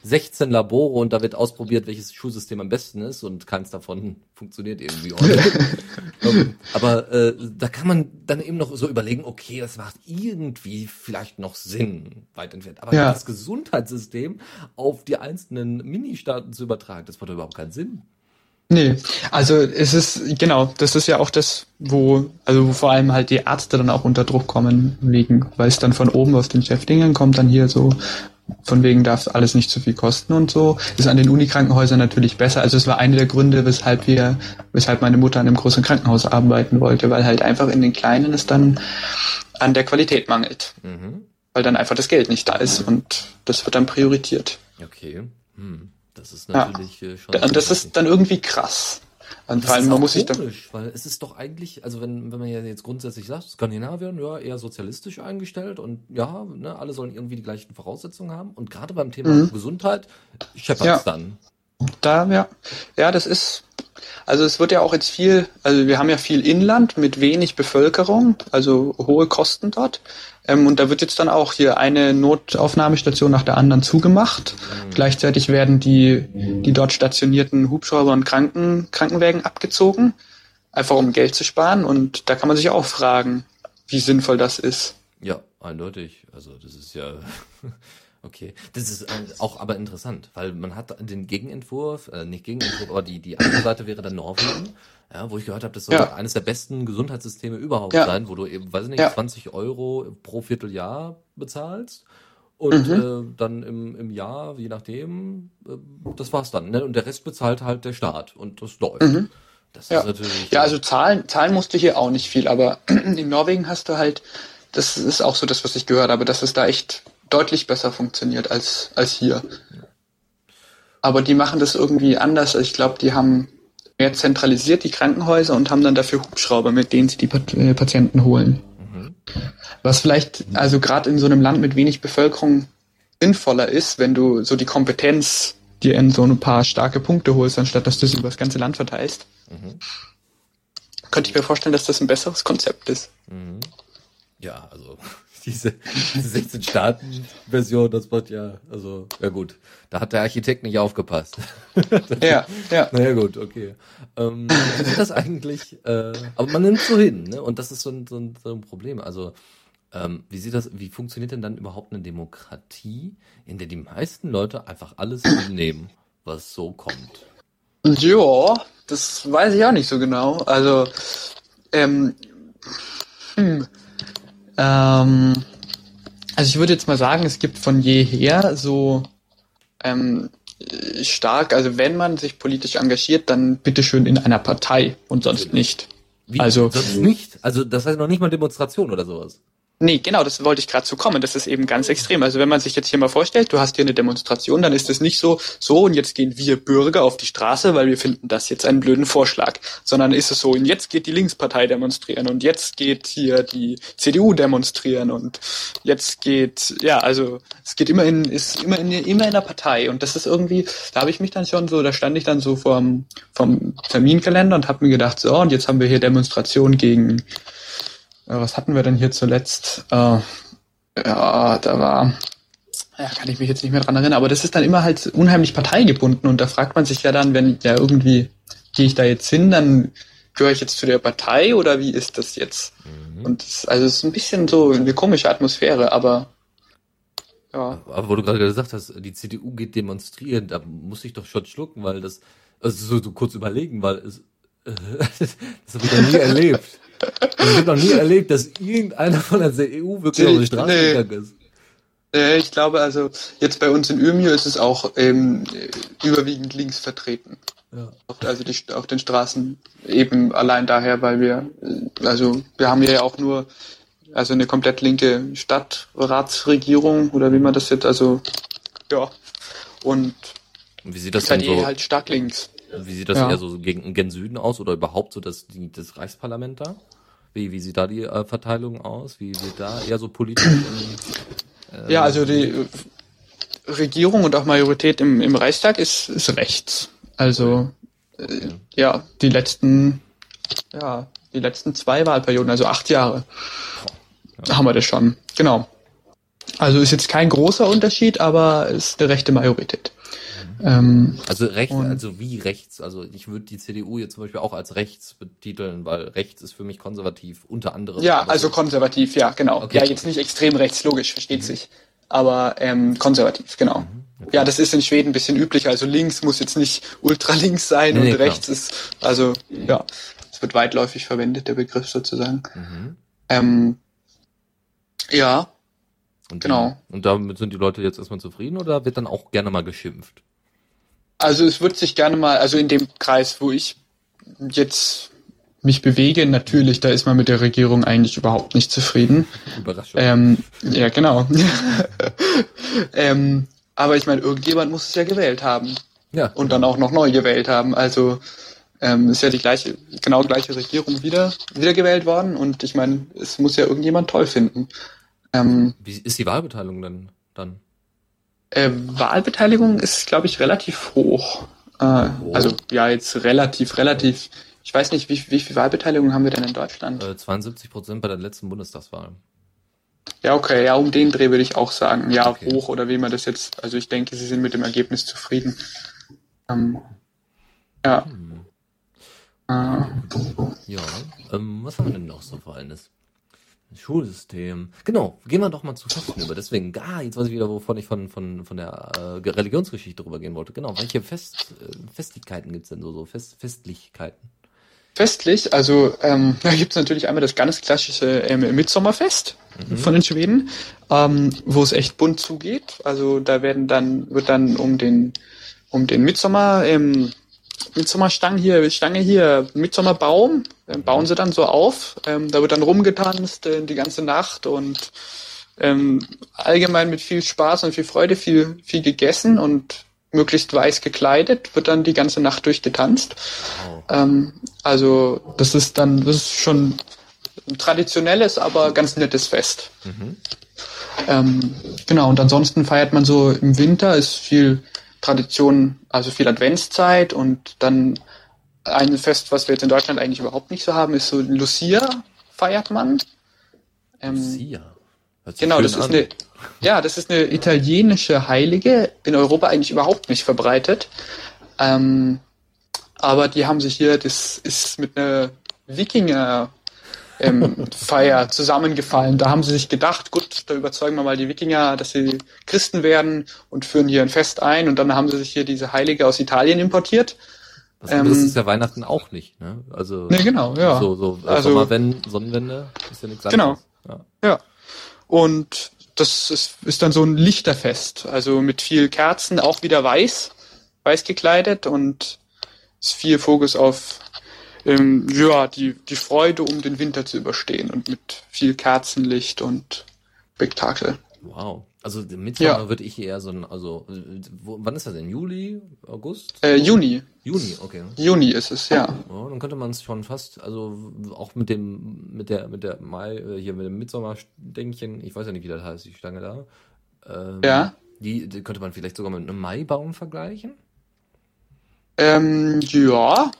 16 Labore und da wird ausprobiert, welches Schulsystem am besten ist und keins davon funktioniert irgendwie [LAUGHS] ähm, aber äh, da kann man dann eben noch so überlegen, okay, das macht irgendwie vielleicht noch Sinn, weit entfernt. Aber ja. das Gesundheitssystem auf die einzelnen Ministaaten zu übertragen, das macht überhaupt keinen Sinn. Nee, also es ist, genau, das ist ja auch das, wo, also wo vor allem halt die Ärzte dann auch unter Druck kommen, wegen, weil es dann von oben aus den Chefdingen kommt, dann hier so, von wegen darf alles nicht zu viel kosten und so. ist an den Unikrankenhäusern natürlich besser. Also es war einer der Gründe, weshalb wir, weshalb meine Mutter an einem großen Krankenhaus arbeiten wollte, weil halt einfach in den kleinen es dann an der Qualität mangelt. Mhm. Weil dann einfach das Geld nicht da ist und das wird dann prioritiert. Okay. Hm. Das ist natürlich ja. Äh, schon. Und das ist dann irgendwie krass. Und vor allem, man muss sich dann. Weil es ist doch eigentlich, also wenn, wenn man ja jetzt grundsätzlich sagt, Skandinavien, ja, eher sozialistisch eingestellt und ja, ne, alle sollen irgendwie die gleichen Voraussetzungen haben. Und gerade beim Thema mhm. Gesundheit scheppert ja. dann. Da, ja. Ja, das ist, also es wird ja auch jetzt viel, also wir haben ja viel Inland mit wenig Bevölkerung, also hohe Kosten dort. Ähm, und da wird jetzt dann auch hier eine Notaufnahmestation nach der anderen zugemacht. Mhm. Gleichzeitig werden die, die dort stationierten Hubschrauber und Kranken, Krankenwägen abgezogen, einfach um Geld zu sparen. Und da kann man sich auch fragen, wie sinnvoll das ist. Ja, eindeutig. Also das ist ja Okay, das ist äh, auch aber interessant, weil man hat den Gegenentwurf, äh, nicht Gegenentwurf, aber die, die andere Seite wäre dann Norwegen, ja, wo ich gehört habe, das soll ja. eines der besten Gesundheitssysteme überhaupt ja. sein, wo du eben, weiß ich nicht, ja. 20 Euro pro Vierteljahr bezahlst Und mhm. äh, dann im, im Jahr, je nachdem, äh, das war's dann. Ne? Und der Rest bezahlt halt der Staat und das läuft. Mhm. Das ja. ist natürlich. Ja, also zahlen, zahlen musst du hier auch nicht viel, aber [CLEARS THROAT] in Norwegen hast du halt, das ist auch so das, was ich gehört habe, dass es da echt deutlich besser funktioniert als, als hier. Aber die machen das irgendwie anders. Ich glaube, die haben mehr zentralisiert die Krankenhäuser und haben dann dafür Hubschrauber, mit denen sie die äh, Patienten holen. Mhm. Was vielleicht, also gerade in so einem Land mit wenig Bevölkerung sinnvoller ist, wenn du so die Kompetenz dir in so ein paar starke Punkte holst, anstatt dass du sie über das ganze Land verteilst. Mhm. Könnte ich mir vorstellen, dass das ein besseres Konzept ist. Mhm. Ja, also [LAUGHS] diese, diese 16 Staaten Version, das wird ja, also, ja gut. Da hat der Architekt nicht aufgepasst. [LAUGHS] ja, ja. Naja gut, okay. Ähm, das eigentlich, äh, aber man nimmt so hin, ne? Und das ist so ein, so ein, so ein Problem. Also, ähm, wie sieht das, wie funktioniert denn dann überhaupt eine Demokratie, in der die meisten Leute einfach alles hinnehmen, was so kommt? Ja, das weiß ich auch nicht so genau. Also, ähm, hm, ähm, also ich würde jetzt mal sagen, es gibt von jeher so ähm, stark, also wenn man sich politisch engagiert, dann bitteschön in einer Partei und sonst nicht. Wie? Also sonst nicht? Also das heißt noch nicht mal Demonstration oder sowas. Nee, genau, das wollte ich gerade zu kommen. Das ist eben ganz extrem. Also wenn man sich jetzt hier mal vorstellt, du hast hier eine Demonstration, dann ist es nicht so, so und jetzt gehen wir Bürger auf die Straße, weil wir finden das jetzt einen blöden Vorschlag, sondern ist es so, und jetzt geht die Linkspartei demonstrieren und jetzt geht hier die CDU demonstrieren und jetzt geht, ja, also es geht immer in, ist immer in, immer in der Partei und das ist irgendwie, da habe ich mich dann schon so, da stand ich dann so vom, vom Terminkalender und habe mir gedacht, so, und jetzt haben wir hier Demonstration gegen was hatten wir denn hier zuletzt? Äh, ja, da war, ja, kann ich mich jetzt nicht mehr dran erinnern, aber das ist dann immer halt unheimlich parteigebunden und da fragt man sich ja dann, wenn ja irgendwie gehe ich da jetzt hin, dann gehöre ich jetzt zu der Partei oder wie ist das jetzt? Mhm. Und das, also es ist ein bisschen so eine komische Atmosphäre, aber ja. Aber wo du gerade gesagt hast, die CDU geht demonstrieren, da muss ich doch schon schlucken, weil das, also so, so kurz überlegen, weil es, äh, [LAUGHS] das habe ich noch nie [LAUGHS] erlebt. Ich habe noch nie erlebt, dass irgendeiner von der EU wirklich auf die Straße nee. gegangen ist. Ich glaube, also jetzt bei uns in Ürmio ist es auch ähm, überwiegend links vertreten. Ja. Also die, auf den Straßen eben allein daher, weil wir, äh, also wir haben ja auch nur also eine komplett linke Stadtratsregierung oder wie man das jetzt, also ja. Und, Und wie sieht das denn so? halt stark links. Wie sieht das ja. eher so gegen, gegen Süden aus oder überhaupt so das, die, das Reichsparlament da? Wie, wie sieht da die äh, Verteilung aus? Wie wird da eher so politisch? In, äh, ja, also die Regierung und auch Majorität im, im Reichstag ist, ist rechts. Also äh, ja, die letzten, ja, die letzten zwei Wahlperioden, also acht Jahre, ja. haben wir das schon. Genau. Also ist jetzt kein großer Unterschied, aber ist eine rechte Majorität. Ähm, also rechts, also wie rechts? Also ich würde die CDU jetzt zum Beispiel auch als rechts betiteln, weil rechts ist für mich konservativ, unter anderem. Ja, also so. konservativ, ja, genau. Okay. Ja, jetzt nicht extrem rechts, logisch, versteht mhm. sich. Aber ähm, konservativ, genau. Mhm. Okay. Ja, das ist in Schweden ein bisschen üblicher. Also links muss jetzt nicht ultralinks sein nee, und nee, rechts klar. ist, also ja, es wird weitläufig verwendet, der Begriff sozusagen. Mhm. Ähm, ja, und genau. und damit sind die Leute jetzt erstmal zufrieden oder wird dann auch gerne mal geschimpft? Also es wird sich gerne mal, also in dem Kreis, wo ich jetzt mich bewege, natürlich, da ist man mit der Regierung eigentlich überhaupt nicht zufrieden. Überraschung. Ähm, ja, genau. [LAUGHS] ähm, aber ich meine, irgendjemand muss es ja gewählt haben. Ja. Und dann auch noch neu gewählt haben. Also ähm, ist ja die gleiche, genau gleiche Regierung wieder, wieder gewählt worden. Und ich meine, es muss ja irgendjemand toll finden. Ähm, Wie ist die Wahlbeteiligung denn dann? Äh, Wahlbeteiligung ist, glaube ich, relativ hoch. Äh, oh. Also ja, jetzt relativ, relativ. Ich weiß nicht, wie, wie viel Wahlbeteiligung haben wir denn in Deutschland? Äh, 72 Prozent bei der letzten Bundestagswahl. Ja, okay, ja, um den Dreh würde ich auch sagen. Ja, okay. hoch oder wie man das jetzt. Also ich denke, sie sind mit dem Ergebnis zufrieden. Ähm, ja. Hm. Äh, ja, ähm, was haben wir denn noch so für eines? Schulsystem. Genau, gehen wir doch mal zu Festen über. Deswegen, ah, jetzt weiß ich wieder, wovon ich von, von, von der äh, Religionsgeschichte drüber gehen wollte. Genau, welche Fest, äh, Festlichkeiten gibt's denn so, so Fest, Festlichkeiten? Festlich, also ähm, [LAUGHS] da gibt es natürlich einmal das ganz klassische ähm, Mitsommerfest mhm. von den Schweden, ähm, wo es echt bunt zugeht. Also da werden dann wird dann um den um den Mitsommer ähm, Mitsommerstange hier, Stange hier, Mitsommerbaum, bauen sie dann so auf. Ähm, da wird dann rumgetanzt äh, die ganze Nacht und ähm, allgemein mit viel Spaß und viel Freude, viel, viel gegessen und möglichst weiß gekleidet, wird dann die ganze Nacht durchgetanzt. Oh. Ähm, also das ist dann, das ist schon ein traditionelles, aber ganz nettes Fest. Mhm. Ähm, genau, und ansonsten feiert man so im Winter, ist viel Tradition, also viel Adventszeit und dann ein Fest, was wir jetzt in Deutschland eigentlich überhaupt nicht so haben, ist so Lucia feiert man. Ähm, Lucia. Genau, das ist eine, ja, das ist eine italienische Heilige, in Europa eigentlich überhaupt nicht verbreitet. Ähm, aber die haben sich hier, das ist mit einer Wikinger ähm, [LAUGHS] Feier zusammengefallen. Da haben sie sich gedacht, gut, da überzeugen wir mal die Wikinger, dass sie Christen werden und führen hier ein Fest ein. Und dann haben sie sich hier diese Heilige aus Italien importiert. Das, ähm, das ist ja Weihnachten auch nicht, ne? Also nee, genau, ja. So, so also, Sommerwende, Sonnenwende ist ja nichts anderes. Genau. Ja. ja. Und das ist, ist dann so ein Lichterfest, also mit viel Kerzen, auch wieder weiß, weiß gekleidet und ist viel Fokus auf ähm, ja, die, die Freude, um den Winter zu überstehen und mit viel Kerzenlicht und Spektakel. Wow. Also Mitsommer ja. würde ich eher so ein, also wo, wann ist das denn? Juli, August? Äh, Juni. Juni, okay. Juni ist es, ja. ja dann könnte man es schon fast, also auch mit dem, mit der, mit der Mai, äh, hier mit dem Mitsommerdenkchen, ich weiß ja nicht, wie das heißt, die Stange da. Ähm, ja. Die, die könnte man vielleicht sogar mit einem Maibaum vergleichen? Ähm, ja,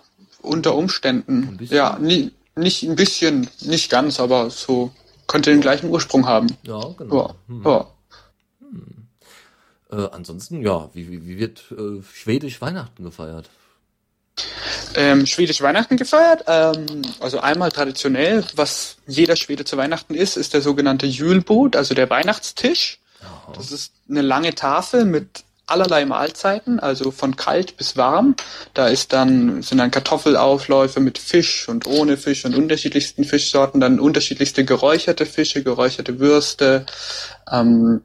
unter Umständen. Ja, nie, nicht ein bisschen, nicht ganz, aber so könnte den gleichen Ursprung haben. Ja, genau. Ja. Hm. ja. Äh, ansonsten, ja, wie, wie, wie wird äh, Schwedisch Weihnachten gefeiert? Ähm, Schwedisch Weihnachten gefeiert. Ähm, also einmal traditionell, was jeder Schwede zu Weihnachten ist, ist der sogenannte Julbord, also der Weihnachtstisch. Oh. Das ist eine lange Tafel mit allerlei Mahlzeiten, also von kalt bis warm. Da ist dann, sind dann Kartoffelaufläufe mit Fisch und ohne Fisch und unterschiedlichsten Fischsorten, dann unterschiedlichste geräucherte Fische, geräucherte Würste, ähm,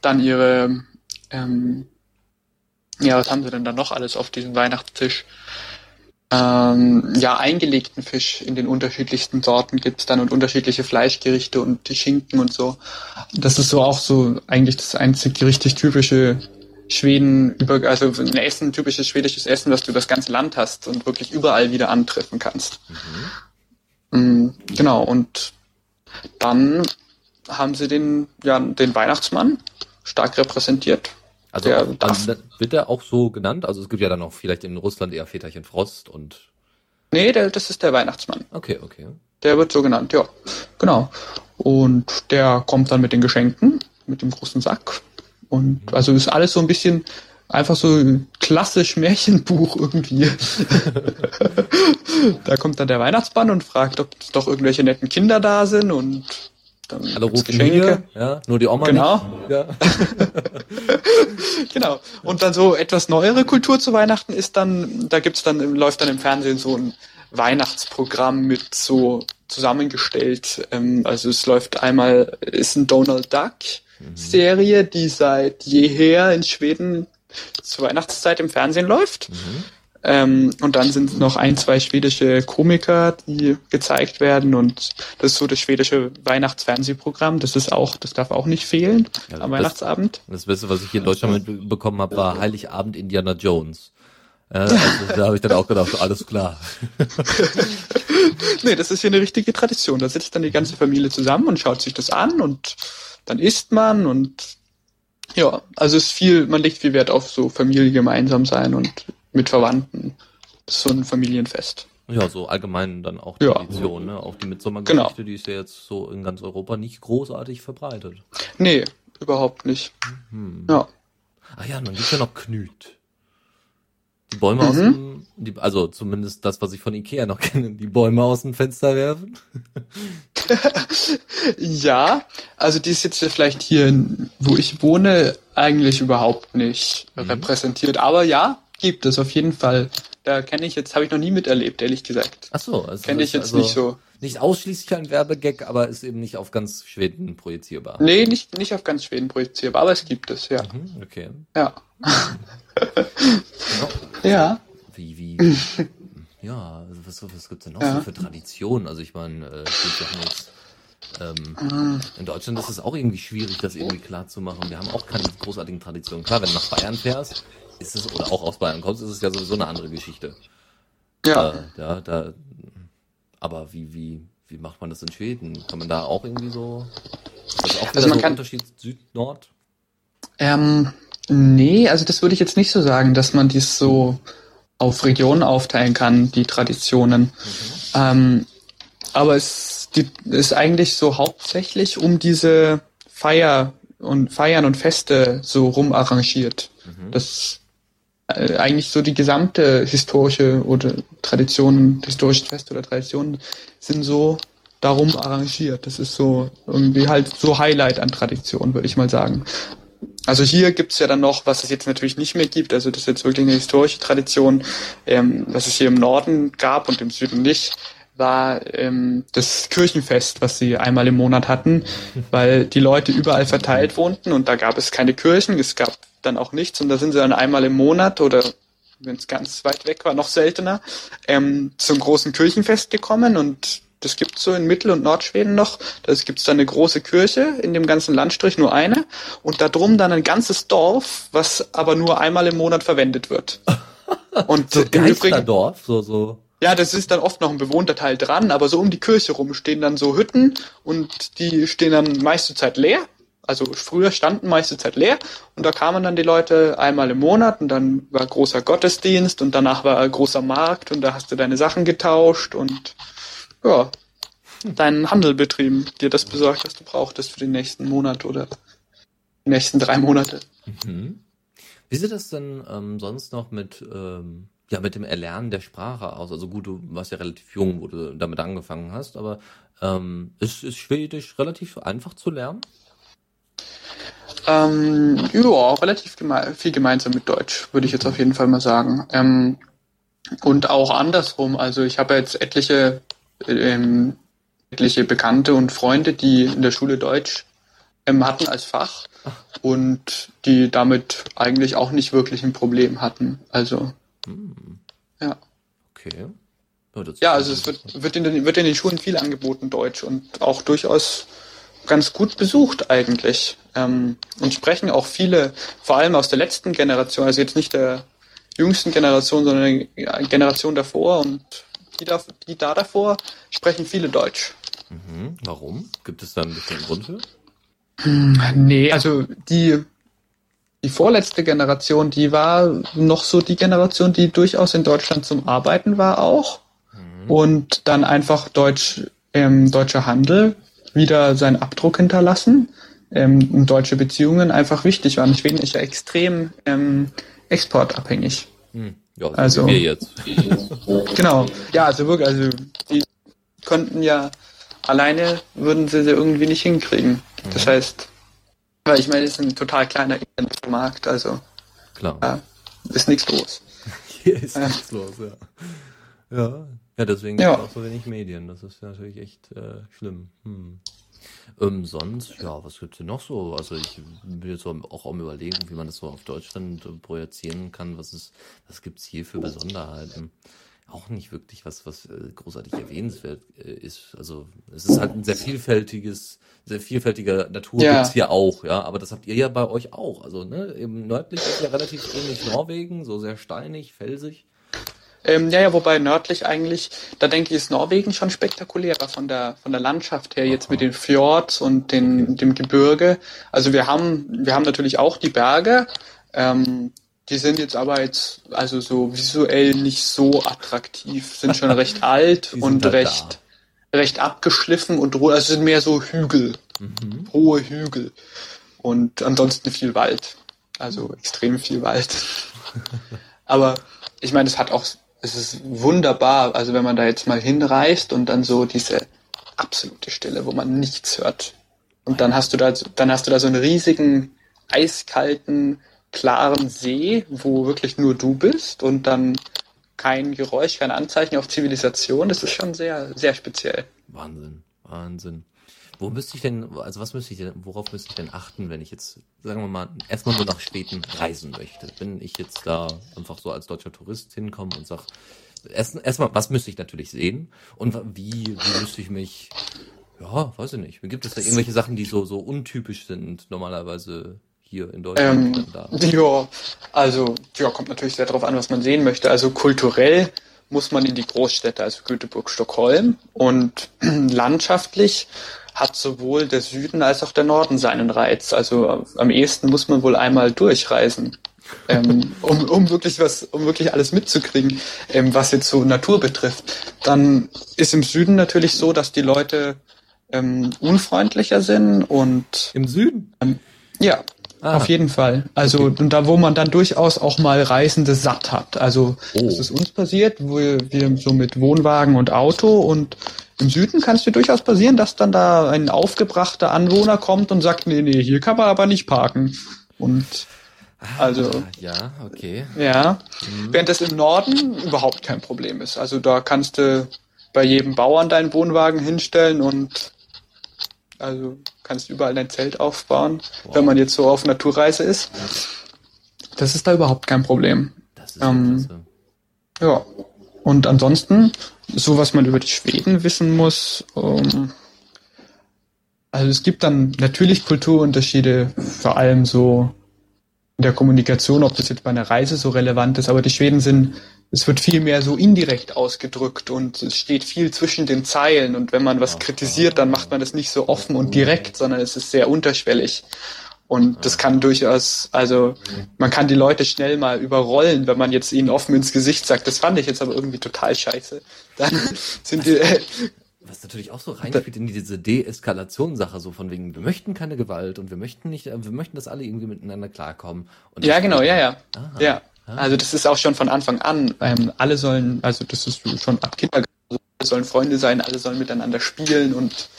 dann ihre, ähm, ja, was haben sie denn da noch alles auf diesem Weihnachtstisch? Ähm, ja, eingelegten Fisch in den unterschiedlichsten Sorten gibt's dann und unterschiedliche Fleischgerichte und Schinken und so. Das ist so auch so eigentlich das einzig richtig typische Schweden über, also ein Essen, typisches schwedisches Essen, was du das ganze Land hast und wirklich überall wieder antreffen kannst. Mhm. Mhm, genau, und dann haben sie den, ja, den Weihnachtsmann stark repräsentiert. Also der darf, wird er auch so genannt? Also es gibt ja dann auch vielleicht in Russland eher Väterchen Frost und. Nee, der, das ist der Weihnachtsmann. Okay, okay. Der wird so genannt, ja. Genau. Und der kommt dann mit den Geschenken, mit dem großen Sack und also ist alles so ein bisschen einfach so ein klassisch Märchenbuch irgendwie. [LAUGHS] [LAUGHS] da kommt dann der Weihnachtsmann und fragt, ob doch irgendwelche netten Kinder da sind und dann Alle rufen Geschenke. Hier, ja, nur die Oma genau. Ja. [LAUGHS] genau. Und dann so etwas neuere Kultur zu Weihnachten ist dann, da gibt's dann, läuft dann im Fernsehen so ein Weihnachtsprogramm mit so zusammengestellt. Ähm, also es läuft einmal, ist ein Donald Duck, Serie, die seit jeher in Schweden zur Weihnachtszeit im Fernsehen läuft. Mhm. Ähm, und dann sind noch ein, zwei schwedische Komiker, die gezeigt werden und das ist so das schwedische Weihnachtsfernsehprogramm. Das ist auch, das darf auch nicht fehlen ja, am das, Weihnachtsabend. Das Beste, was ich hier in Deutschland mitbekommen habe, war Heiligabend Indiana Jones. Ja, [LAUGHS] also, da habe ich dann auch gedacht, alles klar. nee, das ist hier eine richtige Tradition. Da sitzt dann die ganze Familie zusammen und schaut sich das an und dann isst man und ja, also es ist viel, man legt viel Wert auf so Familie gemeinsam sein und mit Verwandten. Das ist so ein Familienfest. Ja, so allgemein dann auch Tradition, ja. ne? Auch die Mitsommergeschichte, genau. die ist ja jetzt so in ganz Europa nicht großartig verbreitet. Nee, überhaupt nicht. Mhm. Ja. Ah ja, dann gibt's ja noch Knüt. Die Bäume mhm. aus dem, die, also zumindest das, was ich von Ikea noch [LAUGHS] kenne, die Bäume aus dem Fenster werfen. [LAUGHS] ja, also die ist jetzt vielleicht hier, wo ich wohne, eigentlich überhaupt nicht mhm. repräsentiert. Aber ja, gibt es auf jeden Fall Da kenne ich jetzt, habe ich noch nie miterlebt, ehrlich gesagt. Ach so, also kenne ich jetzt also nicht so. Nicht ausschließlich ein Werbegag, aber ist eben nicht auf ganz Schweden projizierbar. Nee, nicht, nicht auf ganz Schweden projizierbar, aber es gibt es, ja. Mhm, okay. Ja. [LAUGHS] ja. Wie, wie, [LAUGHS] ja, also was, was gibt's denn noch ja. so für Traditionen? Also ich meine, äh, ja ähm, mhm. In Deutschland ist es auch irgendwie schwierig, das irgendwie klar zu machen. Wir haben auch keine großartigen Traditionen. Klar, wenn du nach Bayern fährst, ist es, oder auch aus Bayern kommst, ist es ja sowieso eine andere Geschichte. Ja. Äh, da, da, aber wie, wie, wie macht man das in Schweden? Kann man da auch irgendwie so, ist das auch wieder also man so kann, Unterschied Süd-Nord? Ähm, nee, also das würde ich jetzt nicht so sagen, dass man dies so auf Regionen aufteilen kann, die Traditionen. Mhm. Ähm, aber es die, ist eigentlich so hauptsächlich um diese Feier und Feiern und Feste so rum arrangiert. Mhm. Das eigentlich so die gesamte historische oder Traditionen, historische Feste oder Traditionen sind so darum arrangiert. Das ist so irgendwie halt so Highlight an Tradition, würde ich mal sagen. Also hier gibt's ja dann noch, was es jetzt natürlich nicht mehr gibt, also das ist jetzt wirklich eine historische Tradition, ähm, was es hier im Norden gab und im Süden nicht, war ähm, das Kirchenfest, was sie einmal im Monat hatten, weil die Leute überall verteilt wohnten und da gab es keine Kirchen, es gab dann auch nichts und da sind sie dann einmal im Monat oder wenn es ganz weit weg war, noch seltener, ähm, zum großen Kirchenfest gekommen und das gibt's so in Mittel- und Nordschweden noch. Da gibt's dann eine große Kirche in dem ganzen Landstrich, nur eine. Und da drum dann ein ganzes Dorf, was aber nur einmal im Monat verwendet wird. [LAUGHS] Und so im Übrigen, Dorf, so, so. Ja, das ist dann oft noch ein bewohnter Teil dran, aber so um die Kirche rum stehen dann so Hütten und die stehen dann meiste Zeit leer. Also früher standen meiste Zeit leer und da kamen dann die Leute einmal im Monat und dann war großer Gottesdienst und danach war großer Markt und da hast du deine Sachen getauscht und ja, deinen Handel betrieben, dir das besorgt, was du brauchtest für den nächsten Monat oder die nächsten drei Monate. Mhm. Wie sieht das denn ähm, sonst noch mit ähm, ja, mit dem Erlernen der Sprache aus. Also gut, du warst ja relativ jung, wo du damit angefangen hast, aber ähm, ist, ist Schwedisch relativ einfach zu lernen? Ähm, ja, relativ geme viel gemeinsam mit Deutsch, würde ich jetzt auf jeden Fall mal sagen. Ähm, und auch andersrum. Also ich habe jetzt etliche, ähm, etliche Bekannte und Freunde, die in der Schule Deutsch ähm, hatten als Fach und die damit eigentlich auch nicht wirklich ein Problem hatten. Also hm. Ja. Okay. Ja, ja also es wird, wird, in den, wird in den Schulen viel angeboten, Deutsch, und auch durchaus ganz gut besucht eigentlich. Ähm, und sprechen auch viele, vor allem aus der letzten Generation, also jetzt nicht der jüngsten Generation, sondern die Generation davor und die da, die da davor, sprechen viele Deutsch. Mhm. Warum? Gibt es da einen bestimmten Grund für? Nee, also die die vorletzte Generation, die war noch so die Generation, die durchaus in Deutschland zum Arbeiten war auch. Mhm. Und dann einfach Deutsch, ähm, deutscher Handel wieder seinen Abdruck hinterlassen. Ähm, deutsche Beziehungen einfach wichtig waren. Schweden ist ja extrem ähm, exportabhängig. Mhm. Ja, also wir jetzt. [LAUGHS] genau. Ja, also wirklich, also die könnten ja alleine würden sie sie irgendwie nicht hinkriegen. Das mhm. heißt, weil ich meine, es ist ein total kleiner Internetmarkt, also Klar. Ja, ist nichts los. [LAUGHS] Hier ist ja. nichts los, ja. Ja, ja deswegen ja. gibt es auch so wenig Medien. Das ist natürlich echt äh, schlimm. Hm. Ähm, sonst, ja, was gibt's denn noch so? Also ich bin jetzt auch am überlegen, wie man das so auf Deutschland äh, projizieren kann. Was ist, was gibt's hier für Besonderheiten? auch nicht wirklich was, was äh, großartig erwähnenswert äh, ist. Also es ist halt ein sehr vielfältiges, sehr vielfältiger Natur ja. gibt's hier auch, ja. Aber das habt ihr ja bei euch auch. Also ne, eben nördlich ist ja relativ ähnlich Norwegen, so sehr steinig, felsig. Ähm, ja, ja, wobei nördlich eigentlich, da denke ich, ist Norwegen schon spektakulärer von der von der Landschaft her, jetzt mit den Fjords und den, dem Gebirge. Also wir haben, wir haben natürlich auch die Berge, ähm, die sind jetzt aber jetzt also so visuell nicht so attraktiv, sind schon recht [LAUGHS] alt und halt recht, da. recht abgeschliffen und also sind mehr so Hügel, mhm. hohe Hügel und ansonsten viel Wald, also extrem viel Wald. [LAUGHS] aber ich meine, es hat auch, es ist wunderbar, also wenn man da jetzt mal hinreist und dann so diese absolute Stille, wo man nichts hört. Und dann hast du da, dann hast du da so einen riesigen, eiskalten, klaren See, wo wirklich nur du bist und dann kein Geräusch, kein Anzeichen auf Zivilisation. Das ist schon sehr, sehr speziell. Wahnsinn, Wahnsinn. Wo müsste ich denn, also was müsste ich denn, worauf müsste ich denn achten, wenn ich jetzt, sagen wir mal, erstmal nur nach Schweden reisen möchte? Wenn ich jetzt da einfach so als deutscher Tourist hinkomme und sag, erst erstmal, was müsste ich natürlich sehen und wie, wie müsste ich mich, ja, weiß ich nicht. Gibt es da irgendwelche Sachen, die so, so untypisch sind, normalerweise hier in Deutschland? Ähm, da? Ja, also, ja, kommt natürlich sehr darauf an, was man sehen möchte. Also kulturell muss man in die Großstädte, also Göteborg, Stockholm und [CLEARS THROAT] landschaftlich hat sowohl der Süden als auch der Norden seinen Reiz. Also am ehesten muss man wohl einmal durchreisen, ähm, [LAUGHS] um, um wirklich was, um wirklich alles mitzukriegen, ähm, was jetzt so Natur betrifft. Dann ist im Süden natürlich so, dass die Leute ähm, unfreundlicher sind und im Süden. Ähm, ja, Ah. Auf jeden Fall. Also okay. und da, wo man dann durchaus auch mal Reisende satt hat. Also oh. das ist uns passiert, wo wir, wir so mit Wohnwagen und Auto und im Süden kann es dir durchaus passieren, dass dann da ein aufgebrachter Anwohner kommt und sagt, nee, nee, hier kann man aber nicht parken. Und ah, also ja, okay. Ja, mhm. während das im Norden überhaupt kein Problem ist. Also da kannst du bei jedem Bauern deinen Wohnwagen hinstellen und also kannst überall dein Zelt aufbauen, wow. wenn man jetzt so auf Naturreise ist. Das ist da überhaupt kein Problem. Das ist ähm, ja. Und ansonsten, so was man über die Schweden wissen muss, ähm, also es gibt dann natürlich Kulturunterschiede, vor allem so in der Kommunikation, ob das jetzt bei einer Reise so relevant ist, aber die Schweden sind es wird viel mehr so indirekt ausgedrückt und es steht viel zwischen den Zeilen. Und wenn man was kritisiert, dann macht man das nicht so offen und direkt, sondern es ist sehr unterschwellig. Und das kann durchaus, also man kann die Leute schnell mal überrollen, wenn man jetzt ihnen offen ins Gesicht sagt, das fand ich jetzt aber irgendwie total scheiße. Dann [LAUGHS] sind die. Äh, was natürlich auch so [LAUGHS] reinspielt in diese Deeskalationssache, so von wegen, wir möchten keine Gewalt und wir möchten nicht, wir möchten, dass alle irgendwie miteinander klarkommen. ja, genau, ja, ja. Aha. Ja. Also das ist auch schon von Anfang an. Ähm, alle sollen, also das ist schon ab Kindergarten, alle sollen Freunde sein, alle sollen miteinander spielen und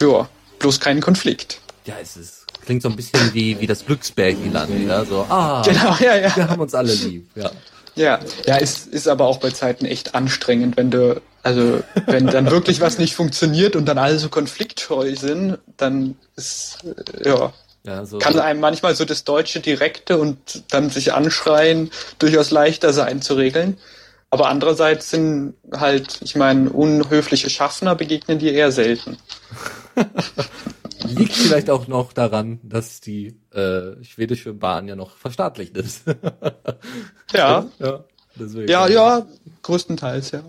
ja, bloß keinen Konflikt. Ja, es ist, klingt so ein bisschen wie, wie das Glücksbärchenland, ja, so, ah, [LAUGHS] genau, ja, ja. wir haben uns alle lieb, ja. Ja, ja, ist, ist aber auch bei Zeiten echt anstrengend, wenn du, also wenn dann wirklich was nicht funktioniert und dann alle so konfliktscheu sind, dann ist, äh, ja, ja, so Kann einem manchmal so das deutsche Direkte und dann sich anschreien durchaus leichter sein zu regeln. Aber andererseits sind halt, ich meine, unhöfliche Schaffner begegnen dir eher selten. [LAUGHS] Liegt vielleicht auch noch daran, dass die äh, schwedische Bahn ja noch verstaatlicht ist. [LAUGHS] ja. Ja, deswegen. ja, ja, größtenteils, ja.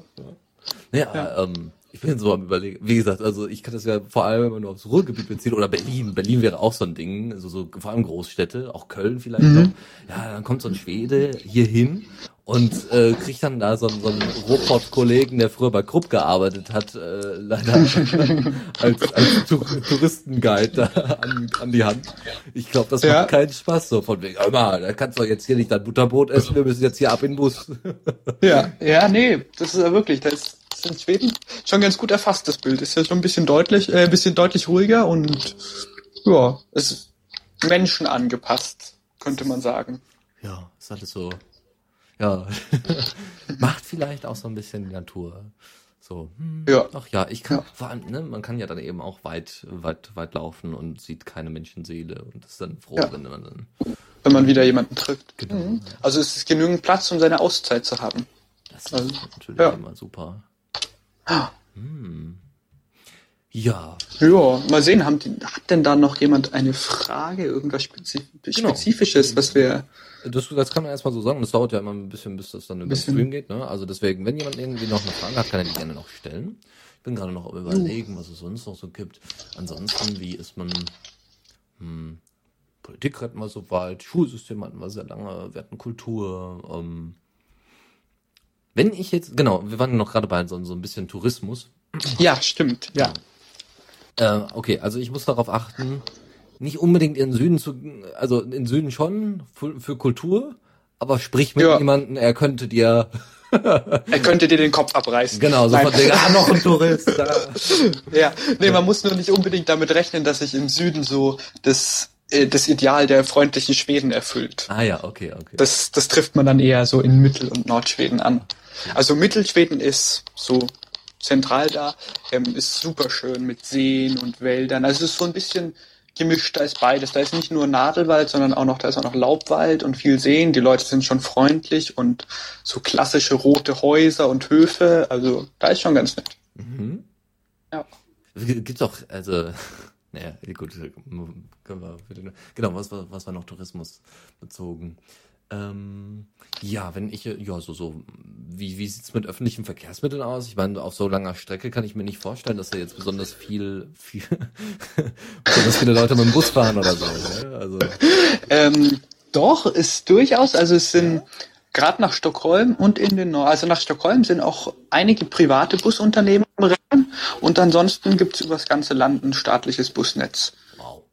Ja, ja. Ähm, ich bin so am überlegen. Wie gesagt, also ich kann das ja vor allem immer nur aufs Ruhrgebiet beziehen oder Berlin. Berlin wäre auch so ein Ding, also so vor allem Großstädte, auch Köln vielleicht mhm. noch. Ja, dann kommt so ein Schwede hier hin und äh, kriegt dann da so, so einen Ruhrpott-Kollegen, der früher bei Krupp gearbeitet hat, äh, leider [LAUGHS] als, als Touristenguide da an, an die Hand. Ich glaube, das ja. macht keinen Spaß so von wegen, mal, da kannst du jetzt hier nicht dein Butterbrot essen, wir müssen jetzt hier ab in den Bus. ja, ja, nee, das ist ja wirklich, das ist in Schweden schon ganz gut erfasst, das Bild. Ist ja schon ein bisschen deutlich, äh, ein bisschen deutlich ruhiger und ja, es ist Menschen angepasst, könnte man sagen. Ja, ist alles so. Ja. [LAUGHS] Macht vielleicht auch so ein bisschen die Natur. So, hm, ja. ach ja, ich kann, ja. vor allem, ne, man kann ja dann eben auch weit, weit, weit laufen und sieht keine Menschenseele und ist dann froh, ja. wenn man dann. Wenn man wieder jemanden trifft. Genau. Mhm. Also es ist genügend Platz, um seine Auszeit zu haben. Das ist also, natürlich ja. immer super. Hm. Ja. Ja, mal sehen, haben die, hat denn da noch jemand eine Frage, irgendwas Spezif genau. Spezifisches, was wir. Das, das kann man erstmal so sagen. Das dauert ja immer ein bisschen, bis das dann über den Stream geht. Ne? Also deswegen, wenn jemand irgendwie noch eine Frage hat, kann er die gerne noch stellen. Ich bin gerade noch überlegen, was es sonst noch so gibt. Ansonsten, wie ist man. Hm, Politik hatten wir so weit, Schulsystem hatten wir sehr lange, wir hatten Kultur, ähm, wenn ich jetzt, genau, wir waren noch gerade bei so, so ein bisschen Tourismus. Ja, stimmt, ja. Äh, okay, also ich muss darauf achten, nicht unbedingt in den Süden zu, also in den Süden schon für, für Kultur, aber sprich mit ja. jemandem, er könnte dir [LAUGHS] er könnte dir den Kopf abreißen. Genau, so Nein. von wegen, ah, noch ein Tourist. [LAUGHS] ja, nee, man muss nur nicht unbedingt damit rechnen, dass sich im Süden so das äh, das Ideal der freundlichen Schweden erfüllt. Ah ja, okay, okay. Das, das trifft man dann eher so in Mittel- und Nordschweden an. Also Mittelschweden ist so zentral da, ähm, ist super schön mit Seen und Wäldern. Also es ist so ein bisschen gemischt, da ist beides. Da ist nicht nur Nadelwald, sondern auch noch, da ist auch noch Laubwald und viel Seen. Die Leute sind schon freundlich und so klassische rote Häuser und Höfe. Also da ist schon ganz nett. Mhm. Ja. Gibt's auch, also, [LAUGHS] naja, gut, können wir bitte, genau, was war, was war noch Tourismus bezogen? Ähm, ja, wenn ich, ja, so, so, wie, wie sieht's mit öffentlichen Verkehrsmitteln aus? Ich meine, auf so langer Strecke kann ich mir nicht vorstellen, dass da jetzt besonders viel, viel, [LAUGHS] besonders viele Leute mit dem Bus fahren oder so, ne? Also. Ähm, doch, ist durchaus, also es sind, gerade nach Stockholm und in den Nord also nach Stockholm sind auch einige private Busunternehmen im Rennen und ansonsten gibt's über das ganze Land ein staatliches Busnetz, Wow.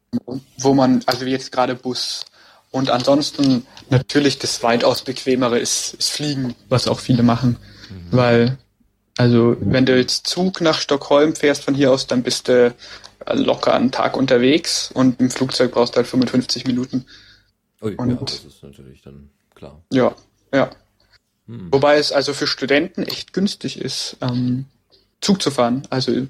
wo man, also jetzt gerade Bus und ansonsten natürlich das weitaus bequemere ist, ist Fliegen, was auch viele machen, weil also wenn du jetzt Zug nach Stockholm fährst von hier aus, dann bist du locker einen Tag unterwegs und im Flugzeug brauchst du halt 55 Minuten. Ui, ja, Und- das ist natürlich dann klar. Ja, ja. Hm. Wobei es also für Studenten echt günstig ist, ähm, Zug zu fahren. Also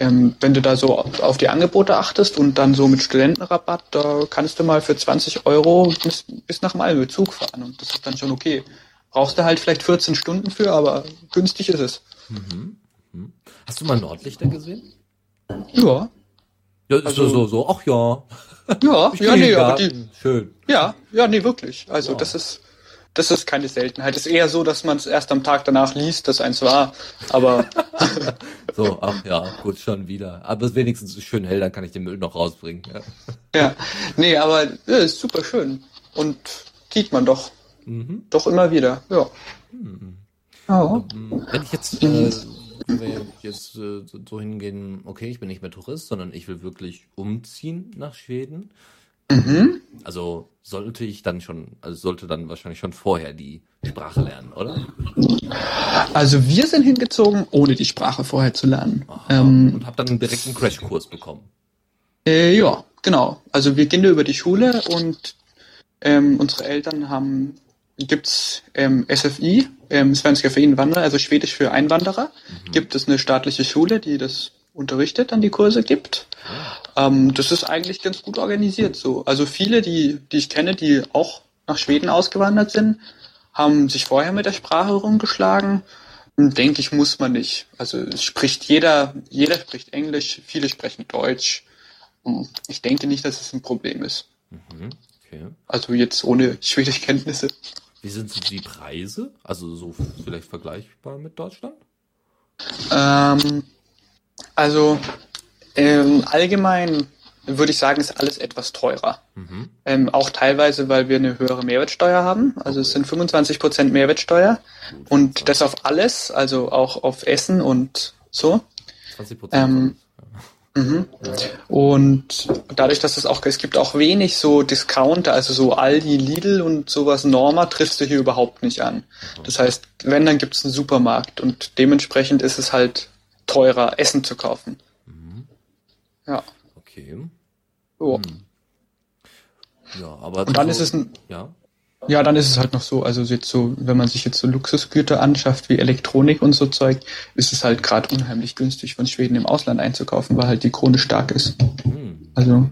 ähm, wenn du da so auf die Angebote achtest und dann so mit Studentenrabatt, da kannst du mal für 20 Euro bis, bis nach Malmö Zug fahren und das ist dann schon okay. Brauchst du halt vielleicht 14 Stunden für, aber günstig ist es. Mhm. Mhm. Hast du mal Nordlichter gesehen? Ja, Ja, ist Also- so, so, so, ach ja. ja, [LAUGHS] ja, nee, aber die. Schön. ja, ja, nee, wirklich. Also Ja. das ist, das ist keine Seltenheit. Es ist eher so, dass man es erst am Tag danach liest, dass eins war. Aber [LAUGHS] So, ach ja, gut, schon wieder. Aber es ist wenigstens schön hell, dann kann ich den Müll noch rausbringen. Ja. Ja, nee, aber ja, ist super schön. Und sieht man doch, Mhm. doch immer wieder. Ja. Mhm. Ja. Ähm, Wenn ich jetzt, äh, wenn wir jetzt äh, so- so hingehen, okay, ich bin nicht mehr Tourist, sondern ich will wirklich umziehen nach Schweden. Mhm. Also sollte ich dann schon, also sollte dann wahrscheinlich schon vorher die Sprache lernen, oder? Also wir sind hingezogen, ohne die Sprache vorher zu lernen. Aha. Ähm, Und habe dann direkt einen Crashkurs bekommen. äh, ja, genau. Also wir gehen da über die Schule und ähm, unsere Eltern haben gibt's ähm, SFI, ähm, Svenska für Invandrare, also Schwedisch für Einwanderer. Gibt es eine staatliche Schule, die das unterrichtet, dann die Kurse gibt. Ähm, das ist eigentlich ganz gut organisiert so. Also viele, die, die ich kenne, die auch nach Schweden ausgewandert sind, haben sich vorher mit der Sprache rumgeschlagen. Denke ich, muss man nicht. Also es spricht jeder, jeder spricht Englisch, viele sprechen Deutsch. Ich denke nicht, dass es ein Problem ist. Mhm. Okay. Also jetzt ohne Schwedischkenntnisse. Wie sind so die Preise? Also so vielleicht vergleichbar mit Deutschland? Ähm, also ähm, allgemein würde ich sagen, ist alles etwas teurer. Mhm. Ähm, auch teilweise, weil wir eine höhere Mehrwertsteuer haben. Also es sind 25% Mehrwertsteuer Gut, und das auf alles, also auch auf Essen und so. 20 Prozent. ähm, Mhm. Und dadurch, dass es auch, es gibt auch wenig so Discounter, also so Aldi, Lidl und sowas Norma triffst du hier überhaupt nicht an. Das heißt, wenn, dann gibt es einen Supermarkt und dementsprechend ist es halt teurer, Essen zu kaufen. mhm. Ja. Okay. So. Hm. Ja, aber Und dann so- ist es ein, ja. ja, dann ist es halt noch so, also jetzt so, wenn man sich jetzt so Luxusgüter anschafft wie Elektronik und so Zeug, ist es halt gerade unheimlich günstig von Schweden im Ausland einzukaufen, weil halt die Krone stark ist. Hm. Also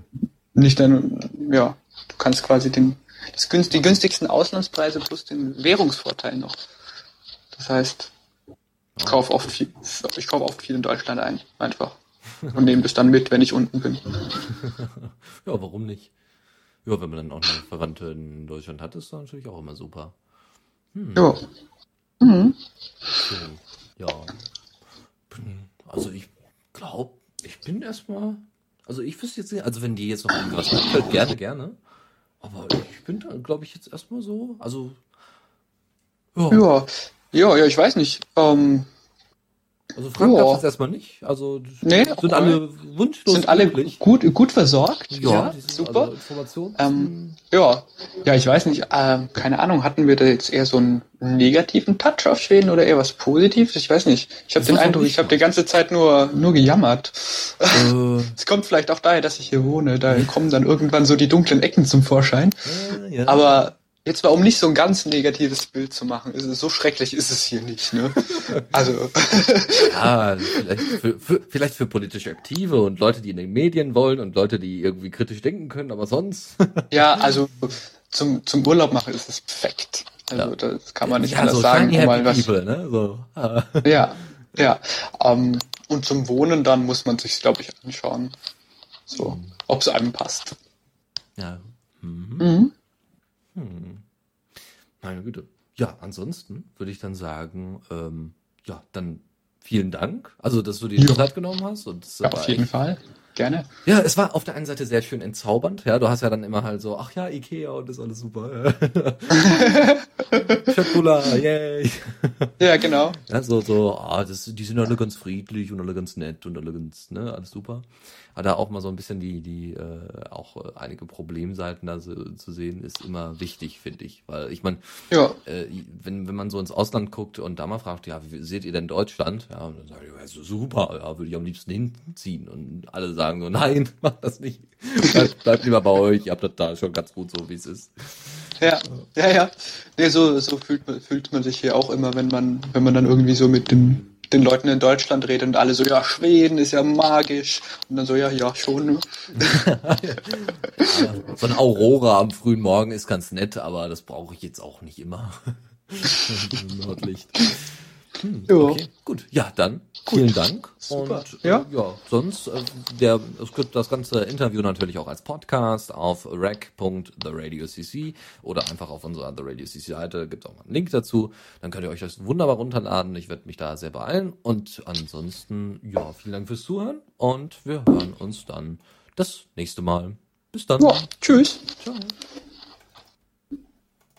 nicht dann, ja, du kannst quasi den, das günst, die günstigsten Auslandspreise plus den Währungsvorteil noch. Das heißt, ich kaufe oft viel, ich kaufe oft viel in Deutschland ein, einfach. Und nehme das dann mit, wenn ich unten bin. [LAUGHS] Ja, warum nicht? Ja, wenn man dann auch noch Verwandte in Deutschland hat, ist das natürlich auch immer super. Hm. Ja. Mhm. So, ja. Also ich glaube, ich bin erstmal. Also ich wüsste jetzt nicht, also wenn dir jetzt noch irgendwas einfällt, gerne, gerne. Aber ich bin da, glaube ich, jetzt erstmal so. Also. Ja. Ja, ja, ja, ich weiß nicht. Ähm, Also Fragen gab es erstmal nicht. Also nee, sind alle wunschlos. Sind alle gut, gut versorgt. Ja, ja super. Also. Ähm, ja, ja, ich weiß nicht. Äh, keine Ahnung. Hatten wir da jetzt eher so einen negativen Touch auf Schweden oder eher was Positives? Ich weiß nicht. Ich habe den Eindruck, ich habe die ganze Zeit nur nur gejammert. Äh. [LAUGHS] Es kommt vielleicht auch daher, dass ich hier wohne. Da kommen dann irgendwann so die dunklen Ecken zum Vorschein. Äh, ja. Aber Jetzt mal, um nicht so ein ganz negatives Bild zu machen, ist es so schrecklich ist es hier nicht, ne? [LAUGHS] Also. ja, vielleicht für, für, vielleicht für politisch Aktive und Leute, die in den Medien wollen und Leute, die irgendwie kritisch denken können, aber sonst. [LAUGHS] ja, also zum, zum Urlaub machen ist es perfekt. Also ja. das kann man nicht ja, anders so sagen. Um mal was, people, ne? so. Ah. Ja, ja. Um, ähm, und zum Wohnen dann muss man sich, glaube ich, anschauen. So, mhm. ob es einem passt. Ja. Mhm. mhm. Hm. Meine Güte. Ja, ansonsten würde ich dann sagen, ähm, ja, dann vielen Dank. Also, dass du dir die Zeit genommen hast. Und das ja, auf jeden Fall. Gerne. Ja, es war auf der einen Seite sehr schön entzaubernd. Ja, du hast ja dann immer halt so, ach ja, Ikea und das ist alles super. [LAUGHS] Schokolade, yay. Ja, genau. Ja, so, so, ah, das, die sind alle ganz friedlich und alle ganz nett und alle ganz, ne, alles super hat da auch mal so ein bisschen die, die äh, auch äh, einige Problemseiten da so, zu sehen, ist immer wichtig, finde ich. Weil ich meine, ja. äh, wenn, wenn man so ins Ausland guckt und da mal fragt, ja, wie seht ihr denn Deutschland? Ja, und dann sage ich, ja, so super, ja, würde ich am liebsten hinziehen. Und alle sagen so, nein, [LAUGHS] mach das nicht. Bleibt, bleibt lieber bei euch, ihr habt das da schon ganz gut so, wie es ist. Ja, ja, ja. Nee, so, so fühlt, fühlt man sich hier auch immer, wenn man, wenn man dann irgendwie so mit dem den Leuten in Deutschland rede und alle so, ja, Schweden ist ja magisch. Und dann so, ja, ja, schon. [LAUGHS] So eine Aurora am frühen Morgen ist ganz nett, aber das brauche ich jetzt auch nicht immer. [LAUGHS] Nordlicht. Hm, okay, gut. Ja, dann Gut. Vielen Dank. Super. Und ja, äh, ja sonst äh, der es gibt das ganze Interview natürlich auch als Podcast auf rec.theradiocc oder einfach auf unserer The Radio CC Seite gibt es auch mal einen Link dazu. Dann könnt ihr euch das wunderbar runterladen. Ich werde mich da sehr beeilen und ansonsten ja, vielen Dank fürs Zuhören und wir hören uns dann das nächste Mal. Bis dann. Ja, tschüss. Ciao.